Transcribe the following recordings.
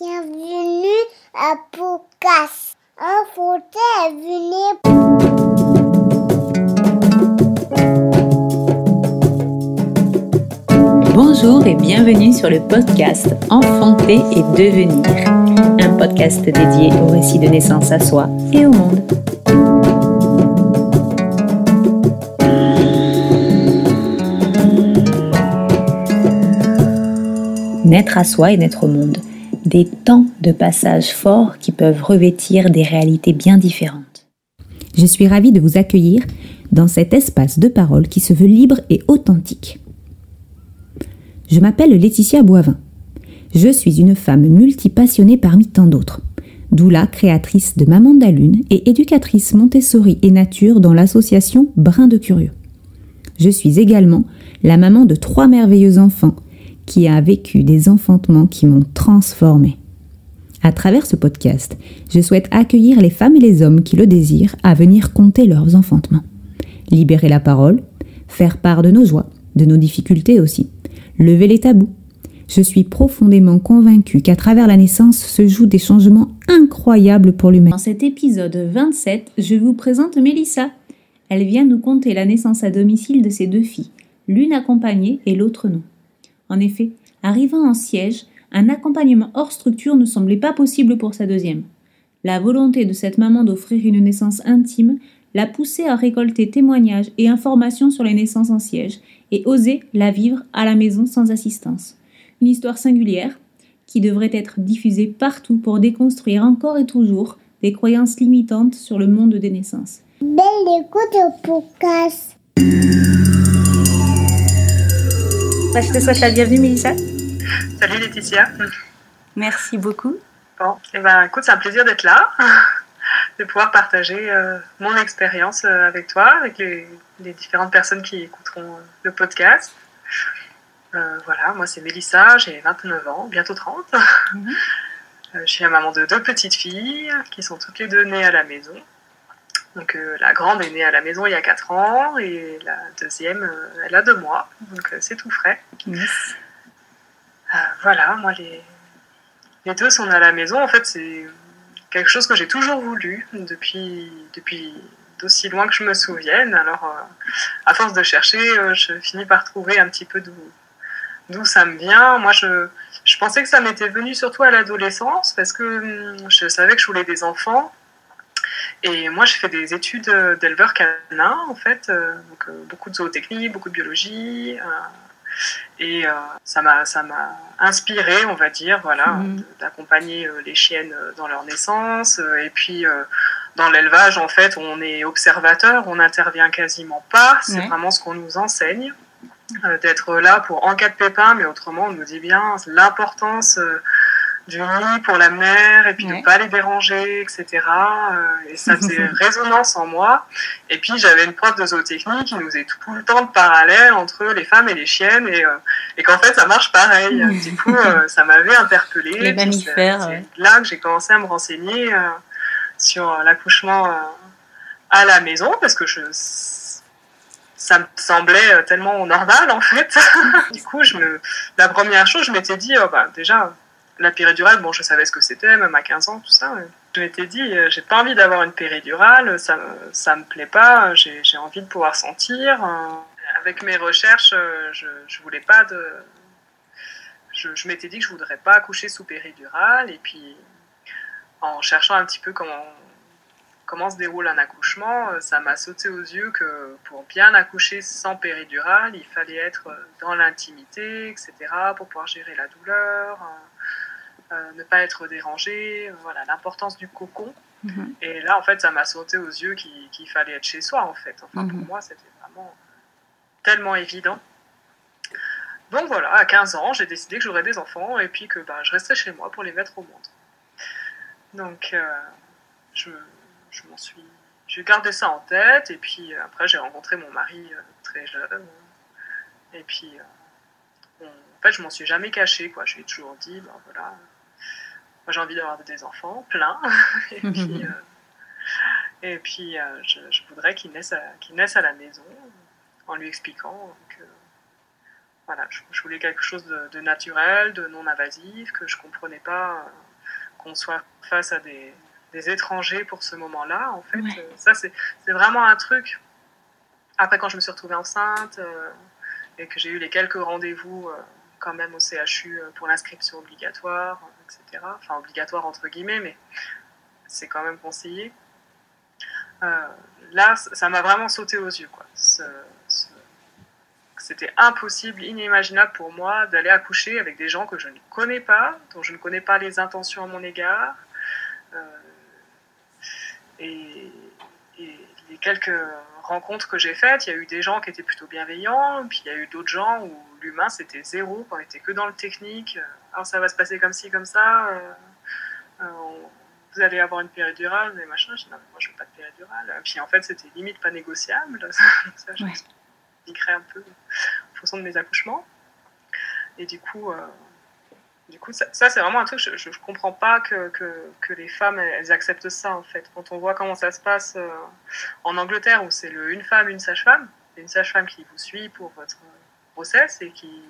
Bienvenue à Podcast. Un fauteuil. Bonjour et bienvenue sur le podcast Enfanter et devenir, un podcast dédié au récit de naissance à soi et au monde. Naître à soi et naître au monde, des temps de passage forts qui peuvent revêtir des réalités bien différentes. Je suis ravie de vous accueillir dans cet espace de parole qui se veut libre et authentique. Je m'appelle Laetitia Boivin. Je suis une femme multipassionnée parmi tant d'autres. Doula, créatrice de Maman de la Lune et éducatrice Montessori et Nature dans l'association Brin de Curieux. Je suis également la maman de trois merveilleux enfants qui a vécu des enfantements qui m'ont transformée. À travers ce podcast, je souhaite accueillir les femmes et les hommes qui le désirent à venir compter leurs enfantements. Libérer la parole, faire part de nos joies, de nos difficultés aussi, lever les tabous. Je suis profondément convaincue qu'à travers la naissance se jouent des changements incroyables pour l'humain. Dans cet épisode 27, je vous présente Mélissa. Elle vient nous conter la naissance à domicile de ses deux filles, l'une accompagnée et l'autre non. En effet, arrivant en siège, un accompagnement hors structure ne semblait pas possible pour sa deuxième. La volonté de cette maman d'offrir une naissance intime l'a poussée à récolter témoignages et informations sur les naissances en siège et oser la vivre à la maison sans assistance. Une histoire singulière qui devrait être diffusée partout pour déconstruire encore et toujours des croyances limitantes sur le monde des naissances. Belle écoute au podcast. Bah, je te souhaite la bienvenue, Mélissa. Salut Laetitia. Merci beaucoup. Bon, et ben écoute, c'est un plaisir d'être là, de pouvoir partager euh, mon expérience euh, avec toi, avec les, les, différentes personnes qui écouteront euh, le podcast. voilà, moi c'est Mélissa, j'ai 29 ans, bientôt 30. Mhm. je suis la maman de deux petites filles qui sont toutes les deux nées à la maison. Donc la grande est née à la maison il y a 4 ans et la deuxième, elle a 2 mois. Donc c'est tout frais. Yes. voilà, moi les, les deux sont à la maison. En fait, c'est quelque chose que j'ai toujours voulu depuis, depuis d'aussi loin que je me souvienne. Alors, euh, à force de chercher, euh, je finis par trouver un petit peu d'où ça me vient. Moi, je, je pensais que ça m'était venu surtout à l'adolescence parce que hum, je savais que je voulais des enfants. Et moi, j'ai fait des études d'éleveur canin, en fait, euh, donc beaucoup de zootechnie, beaucoup de biologie. Et euh, ça m'a ça m'a inspiré, on va dire, voilà, mhm. d'accompagner euh, les chiennes euh, dans leur naissance. et puis dans l'élevage, en fait, on est observateur, on n'intervient quasiment pas. C'est vraiment ce qu'on nous enseigne d'être là pour en cas de pépin, mais autrement, on nous dit bien l'importance du nid pour la mère et puis de ne pas les déranger, etc. Euh, et ça faisait résonance en moi. Et puis j'avais une prof de zootechnie qui nous est tout le temps de parallèle entre les femmes et les chiennes et, euh, et qu'en fait ça marche pareil. Du coup, euh, ça m'avait interpellée. Les mammifères. C'est là que j'ai commencé à me renseigner sur l'accouchement à la maison parce que je ça me semblait tellement normal en fait. du coup, je me, la première chose, je m'étais dit, oh, bah, déjà, la péridurale, bon, je savais ce que c'était, même à 15 ans, tout ça. Je m'étais dit, euh, j'ai pas envie d'avoir une péridurale, ça, ça me plaît pas, j'ai envie de pouvoir sentir. Euh, avec mes recherches, euh, je, je voulais pas de. Je, je m'étais dit que je voudrais pas accoucher sous péridurale, et puis en cherchant un petit peu comment, comment se déroule un accouchement, ça m'a sauté aux yeux que pour bien accoucher sans péridurale, il fallait être dans l'intimité, etc., pour pouvoir gérer la douleur. Euh, ne pas être dérangé, voilà, l'importance du cocon. Mhm. Et là, en fait, ça m'a sauté aux yeux qu'il fallait être chez soi, en fait. Enfin, pour mhm. moi, c'était vraiment tellement évident. Donc voilà, à 15 ans, j'ai décidé que j'aurais des enfants et puis que bah, je resterais chez moi pour les mettre au monde. Donc, euh, je, je m'en suis. J'ai gardé ça en tête et puis euh, après, j'ai rencontré mon mari très jeune. Et puis, en fait, je m'en suis jamais cachée, quoi. Je lui ai toujours dit, ben voilà, moi, j'ai envie d'avoir des enfants, plein. et puis, euh, et puis euh, je, voudrais qu'ils naissent, à, naissent à la maison, en lui expliquant que voilà, je, voulais quelque chose de, naturel, de non invasif, que je comprenais pas qu'on soit face à des, des, étrangers pour ce moment-là. En fait, ça c'est vraiment un truc. Après, quand je me suis retrouvée enceinte et que j'ai eu les quelques rendez-vous quand même au CHU pour l'inscription obligatoire, etc. Enfin, obligatoire entre guillemets, mais c'est quand même conseillé. là, ça m'a vraiment sauté aux yeux. Quoi. C'était impossible, inimaginable pour moi d'aller accoucher avec des gens que je ne connais pas, dont je ne connais pas les intentions à mon égard. Euh, et, les quelques rencontres que j'ai faites, il y a eu des gens qui étaient plutôt bienveillants, puis il y a eu d'autres gens où l'humain c'était zéro, qu'on était que dans le technique. Alors ça va se passer comme ci, comme ça. Euh, euh, vous allez avoir une péridurale, mais machin. Je dis, non, moi je veux pas de péridurale. Puis en fait, c'était limite pas négociable. ça, je un peu en fonction de mes accouchements. Et du coup, euh, du coup ça, c'est vraiment un truc, je ne comprends pas que, que, les femmes, elles, acceptent ça, en fait. Quand on voit comment ça se passe euh, en Angleterre, où c'est le une femme, une sage-femme, une sage-femme qui vous suit pour votre grossesse et qui,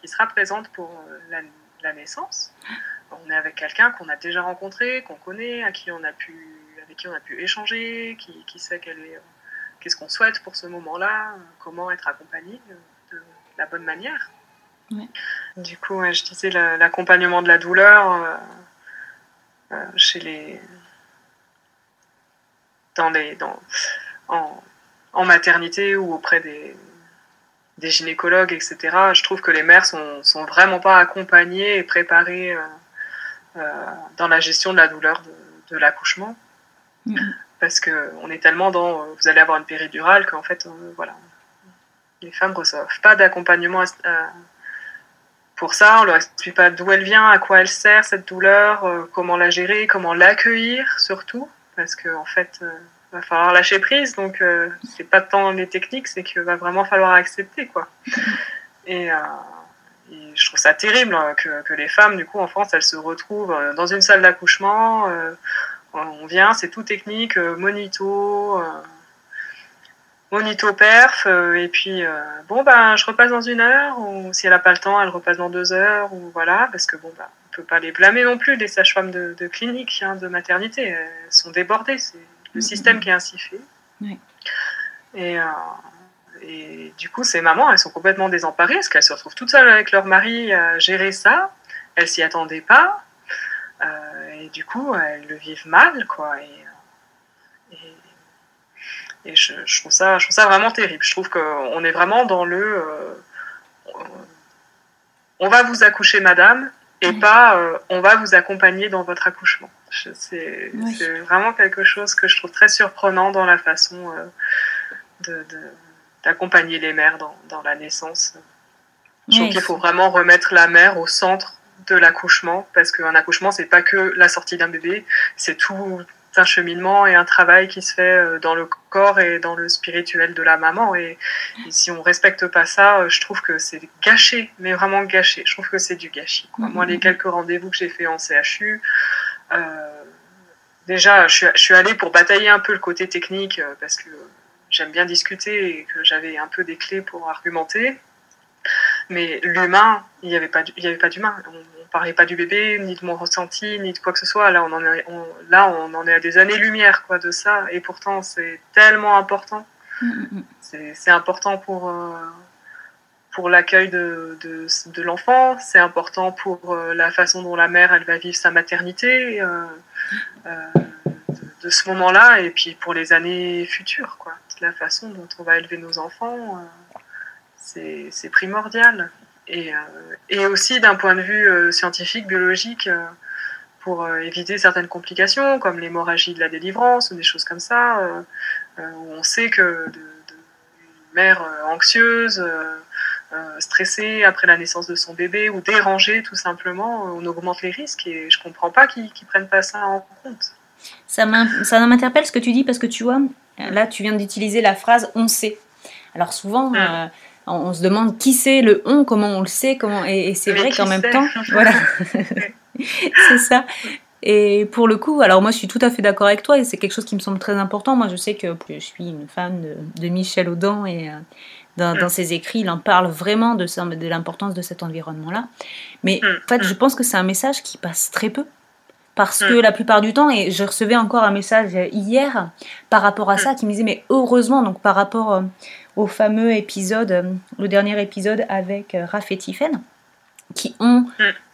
qui sera présente pour euh, la, la naissance. On est avec quelqu'un qu'on a déjà rencontré, qu'on connaît, à qui on a pu, avec qui on a pu échanger, qui, qui sait qu'elle est qu'est-ce qu'on souhaite pour ce moment-là, comment être accompagné de la bonne manière. Du coup, je disais l'accompagnement de la douleur euh, euh, chez les dans les dans en, maternité ou auprès des, des, gynécologues, etc. Je trouve que les mères sont, sont vraiment pas accompagnées et préparées euh, dans la gestion de la douleur de, l'accouchement. Mm-hmm parce qu'on est tellement dans euh, vous allez avoir une péridurale qu'en fait, euh, voilà, les femmes ne reçoivent pas d'accompagnement pour ça. On leur explique pas d'où elle vient, à quoi elle sert cette douleur, euh, comment la gérer, comment l'accueillir surtout, parce qu'en en fait, va falloir lâcher prise. Donc, c'est pas tant les techniques, c'est qu'il va vraiment falloir accepter, quoi. Et, je trouve ça terrible hein, que, que, les femmes, du coup, en France, elles se retrouvent dans une salle d'accouchement on vient, c'est tout technique, euh, monito, euh, monito perf, euh, et puis bon ben je repasse dans une heure, ou si elle n'a pas le temps, elle repasse dans deux heures, ou voilà, parce que bon ben on peut pas les blâmer non plus, les sages-femmes de, clinique, hein, de maternité, elles sont débordées, le système qui est ainsi fait. Et, et, du coup, ces mamans, elles sont complètement désemparées parce qu'elles se retrouvent toutes seules avec leur mari à gérer ça. Elles s'y attendaient pas et du coup, elles le vivent mal, quoi. Et, et, je, trouve ça, je trouve ça vraiment terrible. Je trouve qu'on est vraiment dans le. Euh, on va vous accoucher, madame, et pas euh, on va vous accompagner dans votre accouchement. C'est vraiment quelque chose que je trouve très surprenant dans la façon euh, d'accompagner les mères dans, dans la naissance. Je trouve qu'il faut vraiment remettre la mère au centre de l'accouchement, parce qu'un accouchement, c'est pas que la sortie d'un bébé, c'est tout un cheminement et un travail qui se fait euh, dans le corps et dans le spirituel de la maman. Et, si on respecte pas ça, euh, je trouve que c'est gâché, mais vraiment gâché. Je trouve que c'est du gâchis. Moi, les quelques rendez-vous que j'ai fait en CHU, déjà, je suis, je suis, allée pour batailler un peu le côté technique, parce que j'aime bien discuter et que j'avais un peu des clés pour argumenter. Mais l'humain, il n'y avait pas, il y avait pas d'humain. On, ne parlait pas du bébé, ni de mon ressenti, ni de quoi que ce soit. Là, on en est, là, on en est à des années-lumière, quoi, de ça. Et pourtant, c'est tellement important. Mm, mm, mm. C'est important pour, euh, pour l'accueil de, de, l'enfant. C'est important pour euh, la façon dont la mère, elle va vivre sa maternité. Euh, de, ce moment-là et puis pour les années futures quoi la façon dont on va élever nos enfants c'est primordial. Et, euh, et aussi d'un point de vue euh, scientifique, biologique, euh, pour éviter certaines complications comme l'hémorragie de la délivrance ou des choses comme ça, où on sait que de, mère anxieuse, stressée après la naissance de son bébé ou dérangée tout simplement, on augmente les risques et je comprends pas qu'ils ne prennent pas ça en compte. Ça m'interpelle ce que tu dis parce que tu vois, là tu viens d'utiliser la phrase on sait. Alors souvent, ah on, se demande qui c'est le on, comment on le sait, comment et, c'est vrai qu'en même temps, voilà, c'est ça. Et pour le coup, alors moi je suis tout à fait d'accord avec toi et c'est quelque chose qui me semble très important. Moi je sais que je suis une fan de, Michel Audin et euh, dans, mm. ses écrits il en parle vraiment de, de l'importance de cet environnement-là. Mais mm. en fait je mm. pense que c'est un message qui passe très peu. parce que la plupart du temps, et je recevais encore un message hier par rapport à ça qui me disait, mais heureusement, donc par rapport euh, au fameux épisode, euh, le dernier épisode avec euh, Raph et Tiffen, qui ont,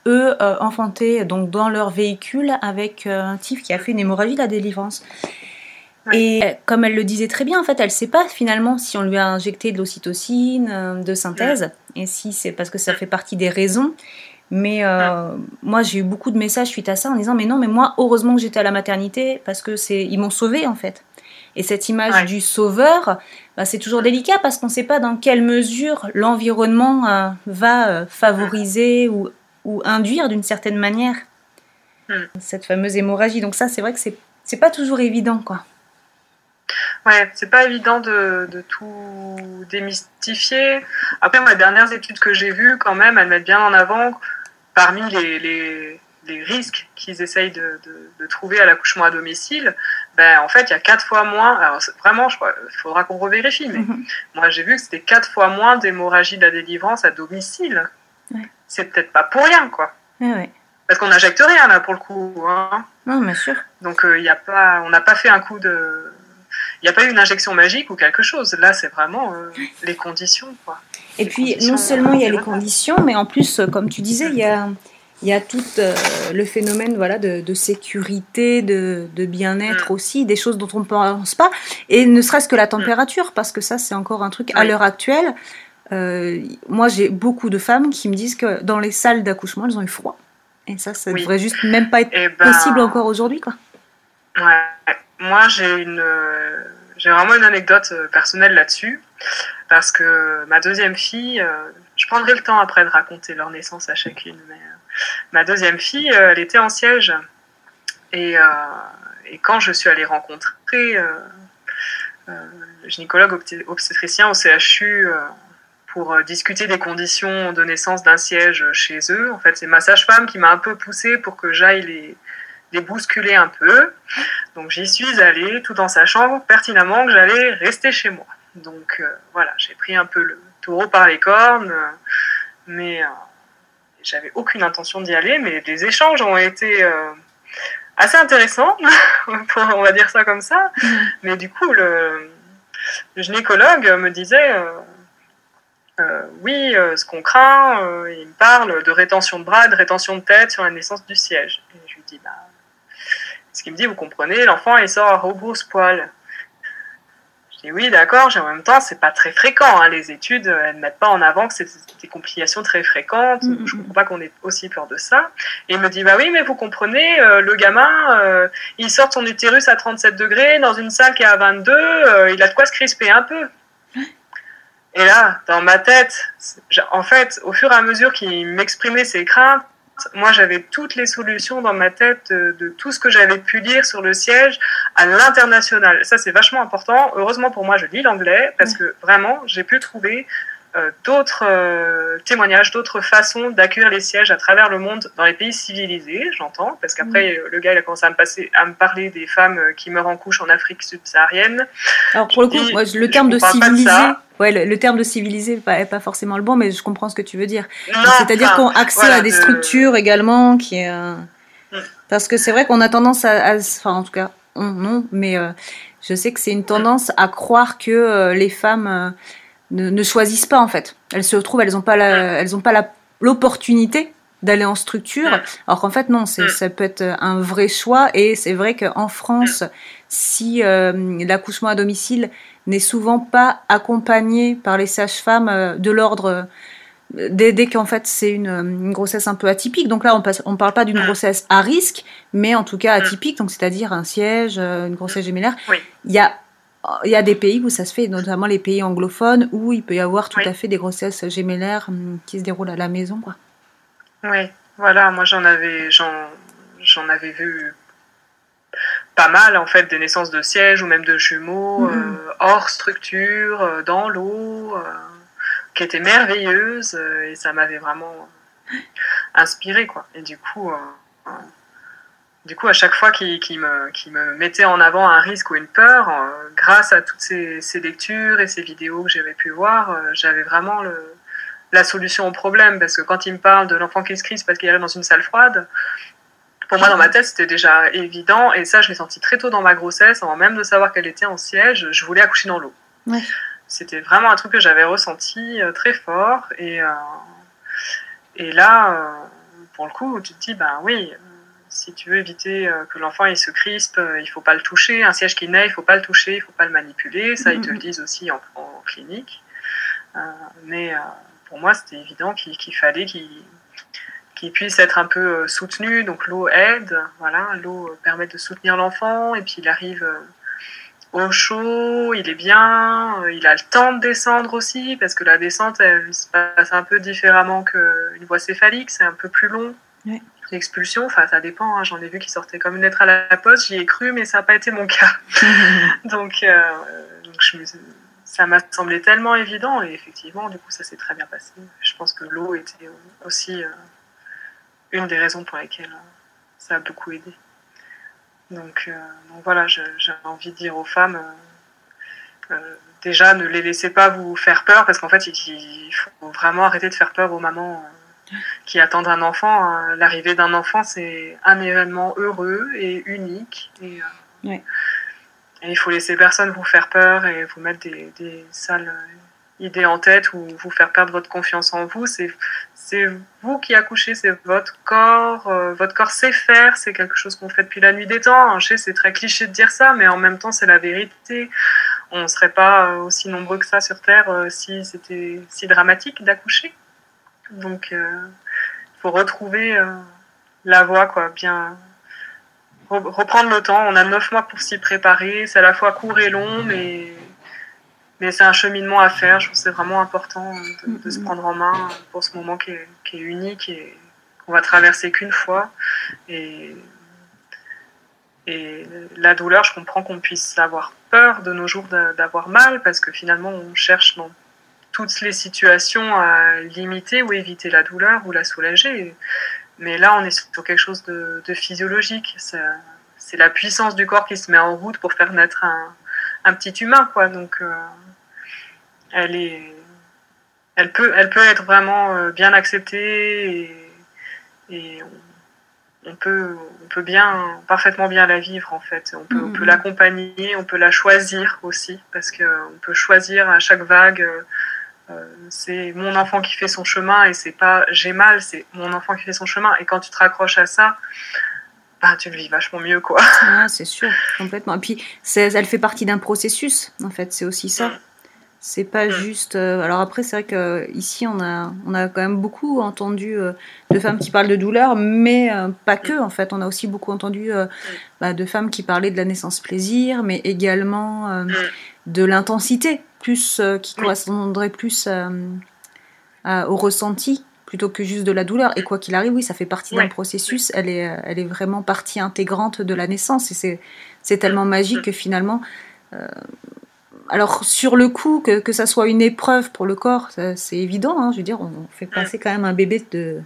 eux, enfanté donc, dans leur véhicule avec un Tiff qui a fait une hémorragie de la délivrance. Et comme elle le disait très bien, en fait, elle ne sait pas finalement si on lui a injecté de l'ocytocine, de synthèse, et si c'est parce que ça fait partie des raisons. Mais euh, moi, j'ai eu beaucoup de messages suite à ça en disant Mais non, mais moi, heureusement que j'étais à la maternité parce que c'est ils m'ont sauvé en fait. Et cette image du sauveur, bah, c'est toujours délicat parce qu'on ne sait pas dans quelle mesure l'environnement euh, va euh, favoriser ou, ou induire d'une certaine manière hmm. cette fameuse hémorragie. Donc, ça, c'est vrai que c'est, c'est pas toujours évident, quoi. Ouais, c'est pas évident de, de, tout démystifier. Après, moi, les dernières études que j'ai vues, quand même, elles mettent bien en avant parmi les, les, les risques qu'ils essayent de, de, trouver à l'accouchement à domicile, ben, en fait, il y a quatre fois moins. Alors, vraiment, il faudra qu'on revérifie, mais mhm. moi, j'ai vu que c'était quatre fois moins d'hémorragie de la délivrance à domicile. C'est peut-être pas pour rien, quoi. Parce qu'on n'injecte rien, là, pour le coup. Hein. Non, bien sûr. Donc, il euh, a pas, on n'a pas fait un coup de. Il n'y a pas eu une injection magique ou quelque chose. Là, c'est vraiment euh, les conditions, quoi. Et puis, non seulement il y a les conditions, mais en plus, comme tu disais, il y a, il y a tout euh, le phénomène voilà, de, sécurité, de, bien-être mm. aussi, des choses dont on ne pense pas. Et ne serait-ce que la température, parce que ça, c'est encore un truc à l'heure actuelle. Euh, moi, j'ai beaucoup de femmes qui me disent que dans les salles d'accouchement, elles ont eu froid. Et ça, ça ne devrait juste même pas être eh ben, possible encore aujourd'hui. Quoi. Ouais. Moi, j'ai une, j'ai vraiment une anecdote personnelle là-dessus parce que ma deuxième fille, euh, je prendrai le temps après de raconter leur naissance à chacune, mais euh, ma deuxième fille, euh, elle était en siège. Et, et quand je suis allée rencontrer le gynécologue obstétricien au CHU pour discuter des conditions de naissance d'un siège chez eux, en fait, c'est ma sage-femme qui m'a un peu poussée pour que j'aille les, les bousculer un peu. Donc j'y suis allée tout en sachant pertinemment que j'allais rester chez moi. Donc euh, voilà, j'ai pris un peu le taureau par les cornes, euh, mais euh, j'avais aucune intention d'y aller. Mais les échanges ont été assez intéressants, on va dire ça comme ça. Mm. Mais du coup, le, gynécologue me disait. oui, ce qu'on craint, il me parle de rétention de bras, de rétention de tête sur la naissance du siège. Et je lui dis, bah, ce qu'il me dit, vous comprenez, l'enfant il sort à rebrousse-poil. Je dis oui, d'accord, mais en même temps, c'est pas très fréquent. Hein. Les études, elles ne mettent pas en avant que c'est des complications très fréquentes. Je mm, ne Je mm, comprends pas qu'on ait aussi peur de ça. Et il me dit, bah oui, mais vous comprenez, euh, le gamin, euh, il sort son utérus à 37 degrés dans une salle qui est à 22, euh, il a de quoi se crisper un peu. Et là, dans ma tête, en fait, au fur et à mesure qu'il m'exprimait ses craintes, moi, j'avais toutes les solutions dans ma tête de, tout ce que j'avais pu lire sur le siège à l'international. Ça, c'est vachement important. Heureusement pour moi, je lis l'anglais parce que vraiment, j'ai pu trouver d'autres euh, témoignages, d'autres façons d'accueillir les sièges à travers le monde dans les pays civilisés, j'entends, parce qu'après, mm. le gars, il a commencé à me, passer, à me parler des femmes euh, qui meurent en couche en Afrique subsaharienne. Alors, pour le coup, le terme de civilisé, ouais, le, terme de civilisé n'est pas, pas, forcément le bon, mais je comprends ce que tu veux dire. C'est-à-dire qu'on a accès à des structures également, qui mm. parce que c'est vrai qu'on a tendance à, enfin, en tout cas, non, mais je sais que c'est une tendance à croire que les femmes ne, choisissent pas en fait. Elles se retrouvent, elles n'ont pas elles ont pas l'opportunité d'aller en structure. Alors qu'en fait non, c'est, ça peut être un vrai choix. Et c'est vrai qu'en France, si euh, l'accouchement à domicile n'est souvent pas accompagné par les sages-femmes euh, de l'ordre euh, dès, qu'en fait c'est une, grossesse un peu atypique. Donc là, on ne on parle pas d'une grossesse à risque, mais en tout cas atypique, donc c'est-à-dire un siège, une grossesse gémellaire. Il y a il y a des pays où ça se fait, notamment les pays anglophones, où il peut y avoir tout à fait des grossesses gémellaires hum, qui se déroulent à la maison. Quoi. Oui, voilà, moi j'en avais, j'en, avais vu pas mal en fait des naissances de sièges ou même de jumeaux mm-hmm. euh, hors structure, euh, dans l'eau, euh, qui étaient merveilleuses et ça m'avait vraiment inspiré quoi. Et du coup, du coup, à chaque fois qu'il me, me, mettait en avant un risque ou une peur, euh, grâce à toutes ces, lectures et ces vidéos que j'avais pu voir, euh, j'avais vraiment le, la solution au problème. Parce que quand il me parle de l'enfant qui se crise parce qu'il est dans une salle froide, pour moi, dans ma tête, c'était déjà évident. Et ça, je l'ai senti très tôt dans ma grossesse, avant même de savoir qu'elle était en siège. Je voulais accoucher dans l'eau. C'était vraiment un truc que j'avais ressenti euh, très fort. Et, et là, pour le coup, tu te dis, ben oui, si tu veux éviter que l'enfant se crispe, il faut pas le toucher. Un siège qui naît, il faut pas le toucher, il faut pas le manipuler. Ça, ils te le disent aussi en, clinique. mais pour moi, c'était évident qu'il fallait qu'il qui puisse être un peu euh, soutenu. Donc l'eau aide, voilà, l'eau euh, permet de soutenir l'enfant et puis il arrive euh, au chaud, il est bien, il a le temps de descendre aussi parce que la descente elle se passe un peu différemment qu'une voie céphalique, c'est un peu plus long. L'expulsion, enfin ça dépend, hein, j'en ai vu qui sortait comme une lettre à la poste, j'y ai cru mais ça n'a pas été mon cas. donc, ça m'a semblé tellement évident et effectivement du coup ça s'est très bien passé. Je pense que l'eau était aussi une des raisons pour lesquelles euh, ça a beaucoup aidé. Donc, euh, voilà, j'ai envie de dire aux femmes, euh, déjà ne les laissez pas vous faire peur parce qu'en fait il, faut vraiment arrêter de faire peur aux mamans qui attendent un enfant. Hein. L'arrivée d'un enfant c'est un événement heureux et unique et, il faut laisser personne vous faire peur et vous mettre des, des sales idée en tête ou vous faire perdre votre confiance en vous. C'est vous qui accouchez, c'est votre corps. Euh, votre corps sait faire, c'est quelque chose qu'on fait depuis la nuit des temps. Je sais, c'est très cliché de dire ça, mais en même temps, c'est la vérité. On ne serait pas euh, aussi nombreux que ça sur Terre euh, si c'était si dramatique d'accoucher. Donc, il faut retrouver la voie, quoi, bien reprendre le temps. On a neuf mois pour s'y préparer. C'est à la fois court et long, mais mais c'est un cheminement à faire. Je trouve que c'est vraiment important de, se mm-hmm. prendre en main pour ce moment qui est, qui est unique et qu'on va traverser qu'une fois. Et, et la douleur, je comprends qu'on puisse avoir peur de nos jours d'avoir mal parce que finalement, on cherche dans toutes les situations à limiter ou éviter la douleur ou la soulager. Mais là, on est sur quelque chose de, physiologique. C'est la puissance du corps qui se met en route pour faire naître un, un petit humain, quoi. Donc, euh, elle est, elle peut, elle peut être vraiment euh, bien acceptée et, on, peut, on peut bien, parfaitement bien la vivre en fait. On peut, on peut mm-hmm. l'accompagner, on peut la choisir aussi parce que on peut choisir à chaque vague. Euh, c'est mon enfant qui fait son chemin et c'est pas j'ai mal, c'est mon enfant qui fait son chemin. Et quand tu te raccroches à ça, bah, tu le vis vachement mieux, quoi. Ah, c'est sûr, complètement. Et puis, elle fait partie d'un processus, en fait, c'est aussi ça. Mm. C'est pas mm. juste. Euh, alors après, c'est vrai qu'ici, on a, on a quand même beaucoup entendu euh, de femmes qui parlent de douleur, mais euh, pas que, en fait. On a aussi beaucoup entendu mm. bah, de femmes qui parlaient de la naissance plaisir, mais également de l'intensité, plus qui correspondrait plus au ressenti plutôt que juste de la douleur. Et quoi qu'il arrive, oui, ça fait partie d'un processus. Elle est, elle est vraiment partie intégrante de la naissance. Et c'est tellement magique que finalement. Euh, alors, sur le coup, que, que ça soit une épreuve pour le corps, c'est évident. Hein, je veux dire, on fait passer quand même un bébé de,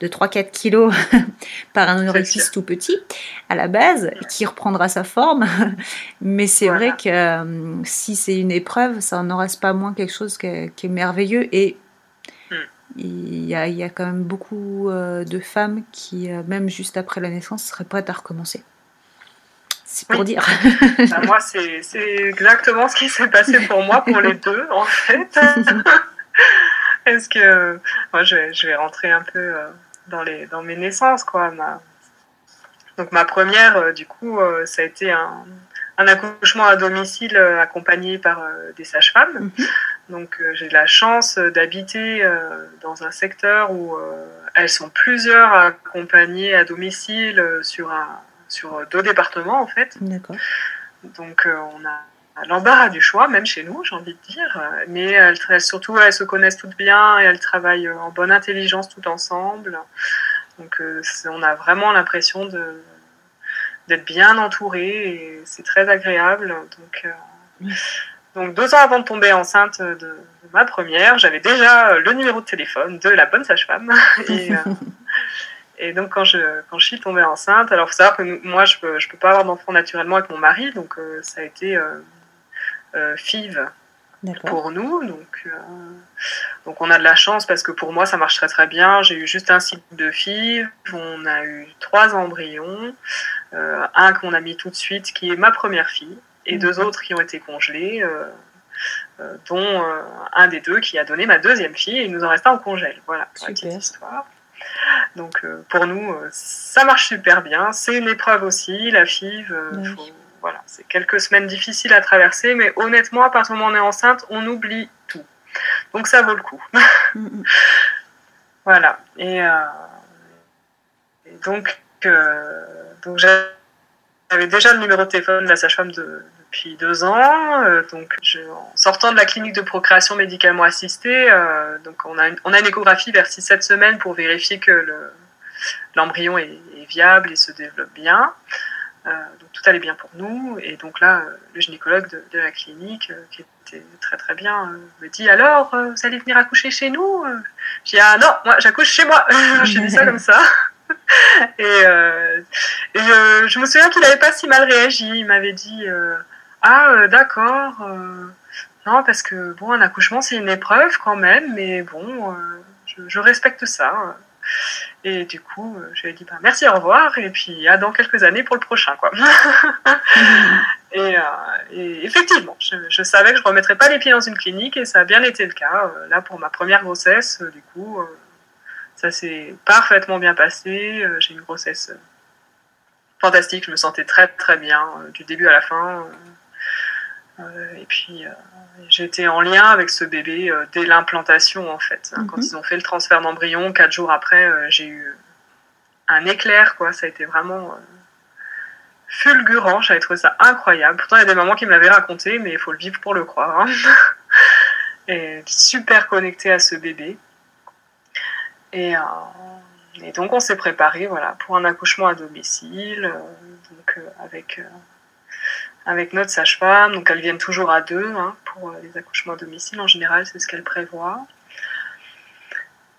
de 3-4 kilos par un orifice tout petit à la base, qui reprendra sa forme. Mais c'est vrai que euh, si c'est une épreuve, ça n'en reste pas moins quelque chose qui est, qui est merveilleux. Et il y, a, il y a, quand même beaucoup euh, de femmes qui, euh, même juste après la naissance, seraient prêtes à recommencer. C'est pour dire. Bah, moi, c'est exactement ce qui s'est passé pour moi, pour les deux, en fait. Est-ce que moi, je vais, je vais, rentrer un peu euh, dans, les, dans mes naissances, quoi. Ma... Donc, ma première, du coup, ça a été un, un accouchement à domicile accompagné par des sages-femmes. Mhm. Donc euh, j'ai la chance d'habiter euh, dans un secteur où euh, elles sont plusieurs accompagnées à domicile sur, un, sur deux départements en fait. D'accord. Donc on a l'embarras du choix, même chez nous, j'ai envie de dire. Mais elles, surtout, elles se connaissent toutes bien et elles travaillent en bonne intelligence tout ensemble. Donc on a vraiment l'impression de d'être bien entouré et c'est très agréable. Donc donc deux ans avant de tomber enceinte de, ma première, j'avais déjà euh, le numéro de téléphone de la bonne sage-femme. Euh, et, donc quand je, quand je suis tombée enceinte, alors il faut savoir que moi je peux, je peux pas avoir d'enfant naturellement avec mon mari, donc euh, ça a été euh, FIV. pour nous. Donc, donc on a de la chance parce que pour moi ça marche très très bien. J'ai eu juste un cycle de FIV, on a eu trois embryons, un qu'on a mis tout de suite qui est ma première fille et deux autres qui ont été congelés. Euh, dont euh, un des deux qui a donné ma deuxième fille, et il nous en reste un au congèle. Voilà, petite histoire. Donc euh, pour nous, ça marche super bien. C'est une épreuve aussi, la FIV. Voilà, c'est quelques semaines difficiles à traverser, mais honnêtement, à partir du moment où on est enceinte, on oublie tout. Donc ça vaut le coup. Mm, mm. voilà. Et, donc, donc j'avais déjà le numéro de téléphone de la sage-femme de, depuis deux ans. Euh, donc, en sortant de la clinique de procréation médicalement assistée, euh, donc on a, une, on a une échographie vers 6-7 semaines pour vérifier que l'embryon est, viable et se développe bien. Euh, donc tout allait bien pour nous. Et donc là, le gynécologue de, la clinique, qui était très très bien, me dit alors, vous allez venir accoucher chez nous? J'ai dit ah non, moi j'accouche chez moi. J'ai dit ça comme ça. et, je, je, me souviens qu'il n'avait pas si mal réagi. Il m'avait dit ah, euh, d'accord. Euh, non, parce que bon, un accouchement, c'est une épreuve quand même, mais bon, euh, je, respecte ça. Et du coup, je lui ai dit bah, merci, au revoir, et puis à dans quelques années pour le prochain. Quoi. et, effectivement, je, savais que je ne remettrais pas les pieds dans une clinique, et ça a bien été le cas. Là, pour ma première grossesse, du coup, ça s'est parfaitement bien passé. J'ai une grossesse fantastique, je me sentais très très bien du début à la fin. Euh, et puis, euh, j'étais en lien avec ce bébé euh, dès l'implantation, en fait. Hein, quand mhm. ils ont fait le transfert d'embryon, quatre jours après, j'ai eu un éclair, quoi. Ça a été vraiment fulgurant. J'avais trouvé ça incroyable. Pourtant, il y a des mamans qui me l'avaient raconté, mais il faut le vivre pour le croire. Hein. et super connecté à ce bébé. Et, et donc, on s'est préparé voilà, pour un accouchement à domicile, donc avec avec notre sage-femme. Donc elles viennent toujours à deux hein, pour euh, les accouchements à domicile. En général, c'est ce qu'elles prévoient.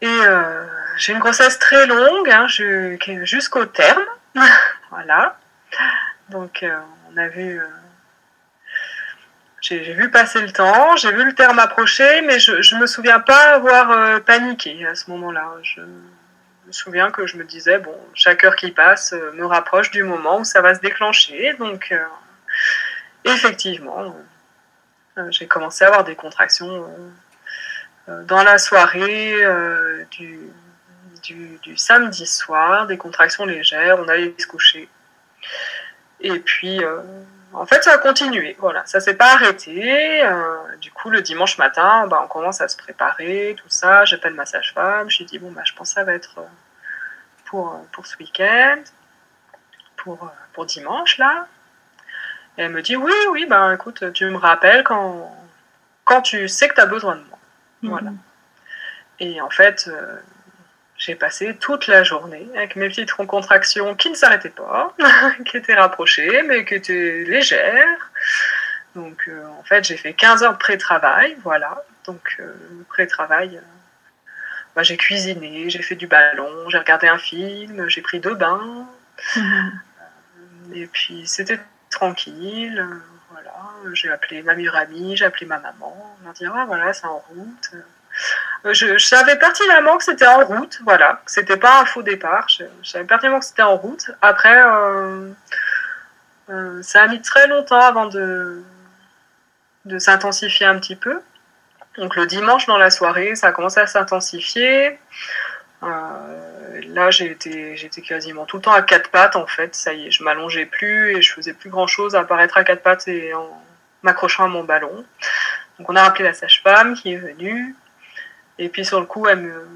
Et euh, j'ai une grossesse très longue, hein, jusqu'au terme. voilà. Donc euh, on a vu. j'ai vu passer le temps, j'ai vu le terme approcher, mais je ne me souviens pas avoir paniqué à ce moment-là. Je me souviens que je me disais, bon, chaque heure qui passe me rapproche du moment où ça va se déclencher. Donc effectivement, euh, j'ai commencé à avoir des contractions euh, euh, dans la soirée du, du, samedi soir, des contractions légères, on allait se coucher. Et puis, en fait, ça a continué. Voilà, ça s'est pas arrêté. du coup, le dimanche matin, bah, on commence à se préparer, tout ça. J'appelle ma sage-femme. Je lui dis bon, bah, je pense que ça va être pour, pour ce week-end, pour, pour dimanche là. Et elle me dit oui, oui, ben écoute, tu me rappelles quand, quand tu sais que tu as besoin de moi. Mhm. Voilà. Et en fait, euh, j'ai passé toute la journée avec mes petites contractions qui ne s'arrêtaient pas, qui étaient rapprochées, mais qui étaient légères. Donc euh, en fait, j'ai fait 15 heures de pré-travail, voilà. Donc euh, pré-travail, bah, j'ai cuisiné, j'ai fait du ballon, j'ai regardé un film, j'ai pris deux bains. Mhm. Et puis c'était tranquille. Euh, voilà, j'ai appelé ma meilleure amie, j'ai appelé ma maman. On m'a dit ah voilà, c'est en route. Euh, je, savais pertinemment que c'était en route, voilà, que c'était pas un faux départ. Je, savais pertinemment que c'était en route. Après, euh, ça a mis très longtemps avant de, de s'intensifier un petit peu. Donc le dimanche dans la soirée, ça a commencé à s'intensifier. Là, j'étais, j'étais quasiment tout le temps à quatre pattes en fait. Ça y est, je m'allongeais plus et je faisais plus grand chose à part être à quatre pattes et en m'accrochant à mon ballon. Donc on a rappelé la sage-femme qui est venue. Et puis sur le coup, elle me,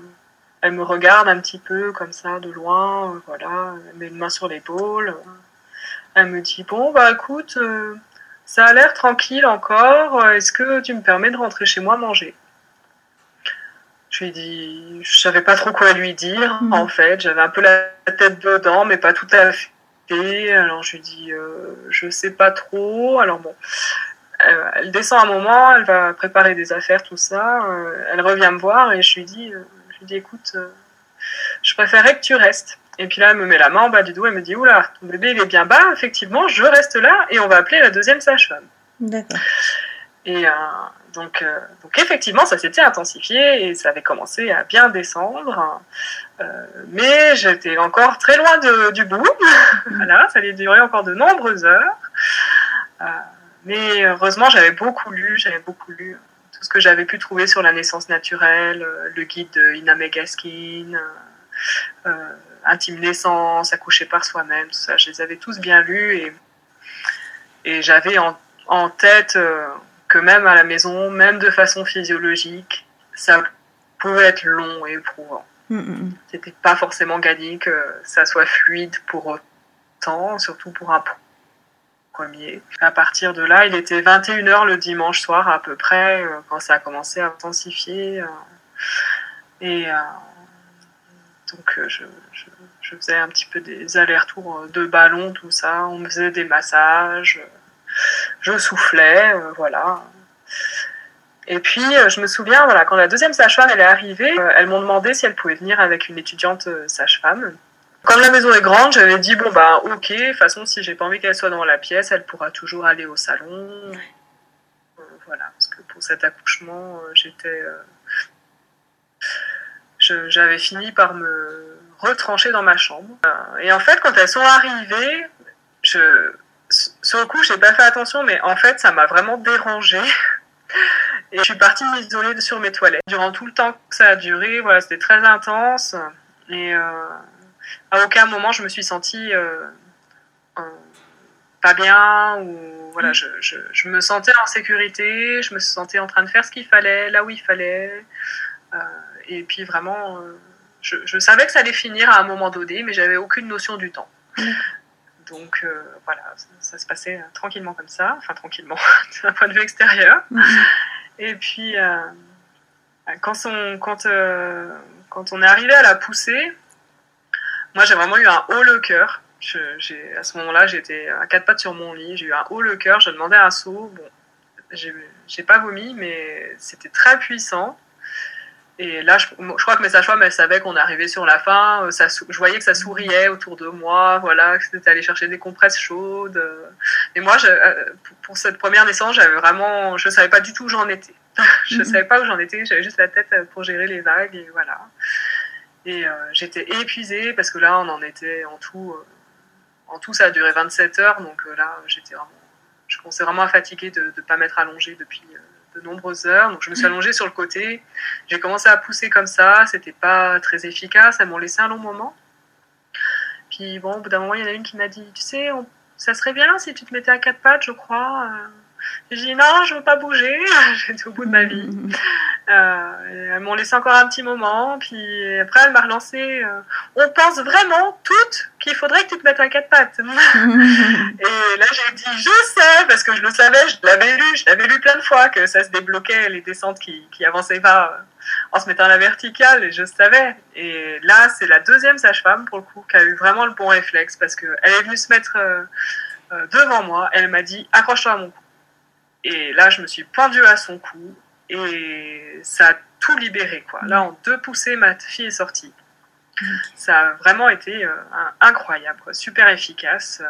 elle me regarde un petit peu comme ça de loin, euh, voilà, elle met une main sur l'épaule. Elle me dit bon bah écoute, euh, ça a l'air tranquille encore. Est-ce que tu me permets de rentrer chez moi manger? Je lui ai dit, je savais pas trop quoi lui dire, mm. en fait. J'avais un peu la tête dedans, mais pas tout à fait. Alors je lui dis, euh, je sais pas trop. Alors bon, euh, elle descend un moment, elle va préparer des affaires, tout ça. Euh, elle revient me voir et je lui dis, je lui dis, écoute, je préférerais que tu restes. Et puis là, elle me met la main en bas du dos, elle me dit, oula, ton bébé il est bien bas, effectivement, je reste là et on va appeler la deuxième sage-femme. D'accord. Et donc, donc effectivement, ça s'était intensifié et ça avait commencé à bien descendre. mais j'étais encore très loin de, du bout. voilà, ça allait durer encore de nombreuses heures. mais heureusement, j'avais beaucoup lu, j'avais beaucoup lu tout ce que j'avais pu trouver sur la naissance naturelle, le guide de Iname Gaskin, euh, intime naissance, accoucher par soi-même, tout ça. Je les avais tous bien lus et, et j'avais en, en, tête euh, que même à la maison, même de façon physiologique, ça pouvait être long et éprouvant. Mm, mm, mm. C'était pas forcément gagné que ça soit fluide pour autant, surtout pour un premier. À partir de là, il était 21h le dimanche soir à peu près, euh, quand ça a commencé à intensifier. Et donc euh, je, faisais un petit peu des allers-retours euh, de ballon, tout ça. On me faisait des massages. Je soufflais, euh, voilà. Et puis, je me souviens, voilà, quand la deuxième sage-femme est arrivée, elles m'ont demandé si elle pouvait venir avec une étudiante sage-femme. Comme la maison est grande, j'avais dit bon bah ok, de toute façon si j'ai pas envie qu'elle soit dans la pièce, elle pourra toujours aller au salon. voilà, parce que pour cet accouchement, j'étais j'avais fini par me retrancher dans ma chambre. Euh, et en fait, quand elles sont arrivées, je, sur le coup, j'ai pas fait attention, mais en fait, ça m'a vraiment dérangée. Et je suis partie m'isoler sur mes toilettes. Durant tout le temps que ça a duré, voilà, c'était très intense. Et euh, à aucun moment, je me suis sentie euh, pas bien ou voilà, je, je, je, me sentais en sécurité, je me sentais en train de faire ce qu'il fallait, là où il fallait. Euh, et puis vraiment, euh, je, savais que ça allait finir à un moment donné, mais j'avais aucune notion du temps. Donc euh, voilà, ça, se passait tranquillement comme ça, enfin tranquillement, d'un point de vue extérieur. Et puis, quand, on, quand, quand on est arrivé à la poussée, moi j'ai vraiment eu un haut le cœur. à ce moment-là, j'étais à quatre pattes sur mon lit, j'ai eu un haut le cœur, je demandais un saut. Bon, j'ai pas vomi, mais c'était très puissant. Et là, je, crois que mes sages-femmes, elles savaient qu'on arrivait sur la fin. Euh, ça, je voyais que ça souriait autour de moi, voilà, que c'était allé chercher des compresses chaudes. Euh. Et moi, je, euh, pour cette première naissance, j'avais vraiment, je savais pas du tout où j'en étais. je ne mhm. savais pas où j'en étais. J'avais juste la tête pour gérer les vagues et voilà. Et j'étais épuisée parce que là, on en était en tout. en tout, ça a duré 27 heures. Donc là, j'étais vraiment, je commençais vraiment à fatiguer de ne pas m'être allongée depuis de nombreuses heures. Donc je me suis allongée sur le côté. J'ai commencé à pousser comme ça. C'était pas très efficace. Elles m'ont laissé un long moment. Puis bon, au bout d'un moment, il y en a une qui m'a dit, tu sais, ça serait bien si tu te mettais à quatre pattes, je crois. J'ai dit non, je veux pas bouger. J'étais au bout de ma vie. Euh, elles m'ont laissé encore un petit moment, puis après elle m'a relancé. Euh, on pense vraiment toutes qu'il faudrait que tu te mettes à quatre pattes. et là j'ai dit je sais parce que je le savais, je l'avais lu, je l'avais lu plein de fois que ça se débloquait les descentes qui qui avançaient pas euh, en se mettant à la verticale et je savais. Et là c'est la deuxième sage-femme pour le coup qui a eu vraiment le bon réflexe parce que elle est venue se mettre devant moi, elle m'a dit accroche-toi à mon cou. Et là, je me suis pendue à son cou et ça a tout libéré. Quoi. Là, en deux poussées, ma fille est sortie. Ça a vraiment été euh, incroyable, super efficace.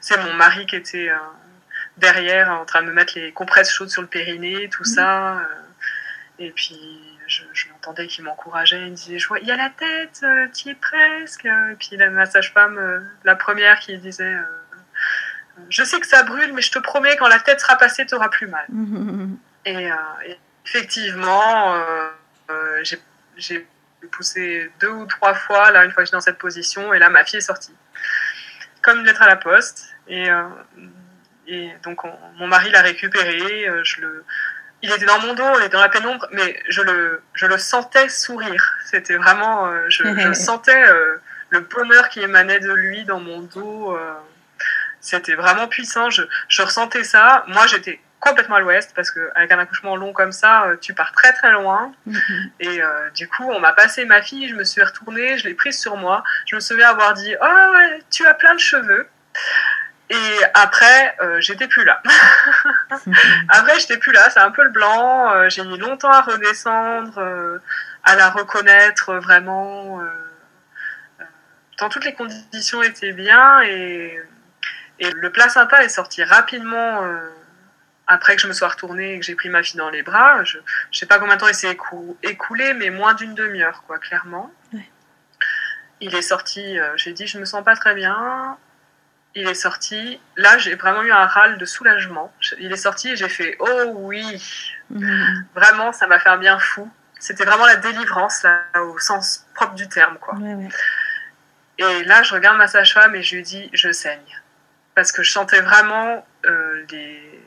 C'est mon mari qui était euh, derrière en train de me mettre les compresses chaudes sur le périnée, tout ça. Euh, et puis, je, je l'entendais qui m'encourageait. Il me disait Il y a la tête, tu y es presque. Et puis, la, ma sage-femme, la première, qui disait je sais que ça brûle, mais je te promets, quand la tête sera passée, tu auras plus mal. et, euh, effectivement, euh, euh, j'ai poussé deux ou trois fois, là, une fois que j'étais dans cette position, et là, ma fille est sortie. Comme une lettre à la poste. Et, et donc, mon mari l'a récupéré. je le, il était dans mon dos, on était dans la pénombre, mais je le, je le sentais sourire. C'était vraiment, je, je, sentais le bonheur qui émanait de lui dans mon dos. C'était vraiment puissant. Je, je, ressentais ça. Moi, j'étais complètement à l'ouest parce qu'avec un accouchement long comme ça, euh, tu pars très très loin. Mm-hmm. Et euh, du coup, on m'a passé ma fille, je me suis retournée, je l'ai prise sur moi. Je me souviens avoir dit Oh, ouais, tu as plein de cheveux. Et après, euh, j'étais plus là. après, j'étais plus là. C'est un peu le blanc. J'ai mis longtemps à redescendre, à la reconnaître vraiment. Dans toutes les conditions étaient bien et et le placenta est sorti rapidement euh, après que je me sois retournée et que j'ai pris ma fille dans les bras, je ne sais pas combien de temps il s'est écoulé, mais moins d'une demi-heure, quoi, clairement. Il est sorti, euh, j'ai dit, je me sens pas très bien. Il est sorti. Là, j'ai vraiment eu un râle de soulagement. Il est sorti et j'ai fait, oh oui. Mhm. Vraiment, ça m'a fait un bien fou. C'était vraiment la délivrance, là, au sens propre du terme, quoi. Et là, je regarde ma sage-femme et je lui dis, je saigne. Parce que je sentais vraiment euh, les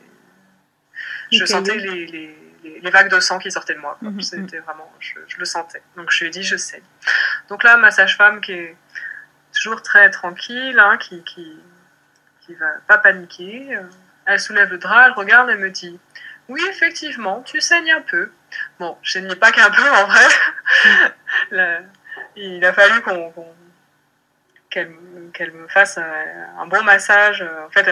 je sentais les, les, les, vagues de sang qui sortaient de moi. Mhm, C'était mhm. vraiment, je, le sentais. Donc je lui ai dit, je sais. Donc là, ma sage-femme qui est toujours très tranquille, hein, qui, qui, qui va pas paniquer, euh, elle soulève le drap, elle regarde et me dit, oui, effectivement, tu saignes un peu. Bon, je saignais pas qu'un peu en vrai. Mhm. il a fallu qu'on qu'elle me fasse un, bon massage. En fait,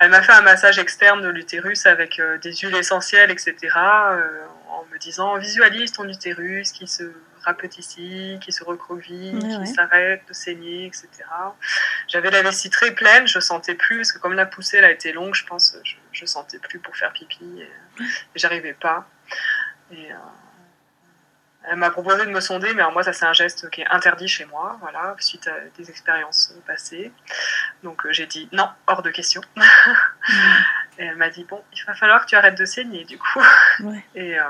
elle m'a fait un massage externe de l'utérus avec euh, des huiles essentielles, etc. Euh, en me disant visualise ton utérus qui se rapetissit, qui se recroqueville, qui s'arrête de saigner, etc. J'avais la vessie très pleine, je sentais plus, parce que comme la poussée elle a été longue, je pense, je, je sentais plus pour faire pipi et, et j'arrivais pas. Et, euh, elle m'a proposé de me sonder, mais moi, ça, c'est un geste qui est interdit chez moi, voilà, suite à des expériences passées. Donc, euh, j'ai dit non, hors de question. et elle m'a dit bon, il va falloir que tu arrêtes de saigner, du coup. Et, euh,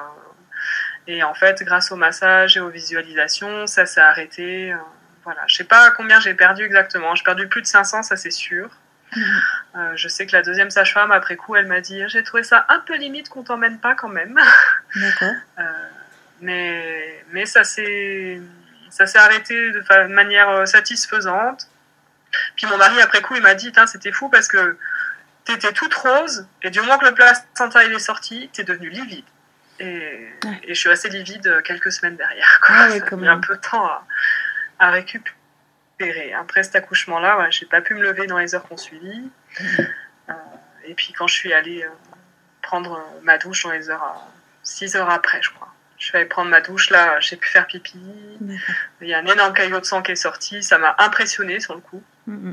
et en fait, grâce au massage et aux visualisations, ça s'est arrêté. Euh, voilà, je sais pas combien j'ai perdu exactement. J'ai perdu plus de 500, ça c'est sûr. je sais que la deuxième sage-femme, après coup, elle m'a dit J'ai trouvé ça un peu limite qu'on t'emmène pas quand même. D'accord. Mais, mais ça s'est arrêté de manière euh, satisfaisante. Puis mon mari, après coup, il m'a dit C'était fou parce que t'étais toute rose, et du moment que le placenta il est sorti, t'es devenue livide. Et, et, je suis assez livide quelques semaines derrière. Quoi. Ah ça a mis un peu de temps à, à récupérer. Après cet accouchement-là, ouais, j'ai pas pu me lever dans les heures qu'on suivit. Euh, et puis quand je suis allée euh, prendre ma douche dans les heures, 6 heures après, je crois je vais aller prendre ma douche, là, j'ai pu faire pipi. Il y a un énorme caillot de sang qui est sorti, ça m'a impressionné sur le coup. Mm.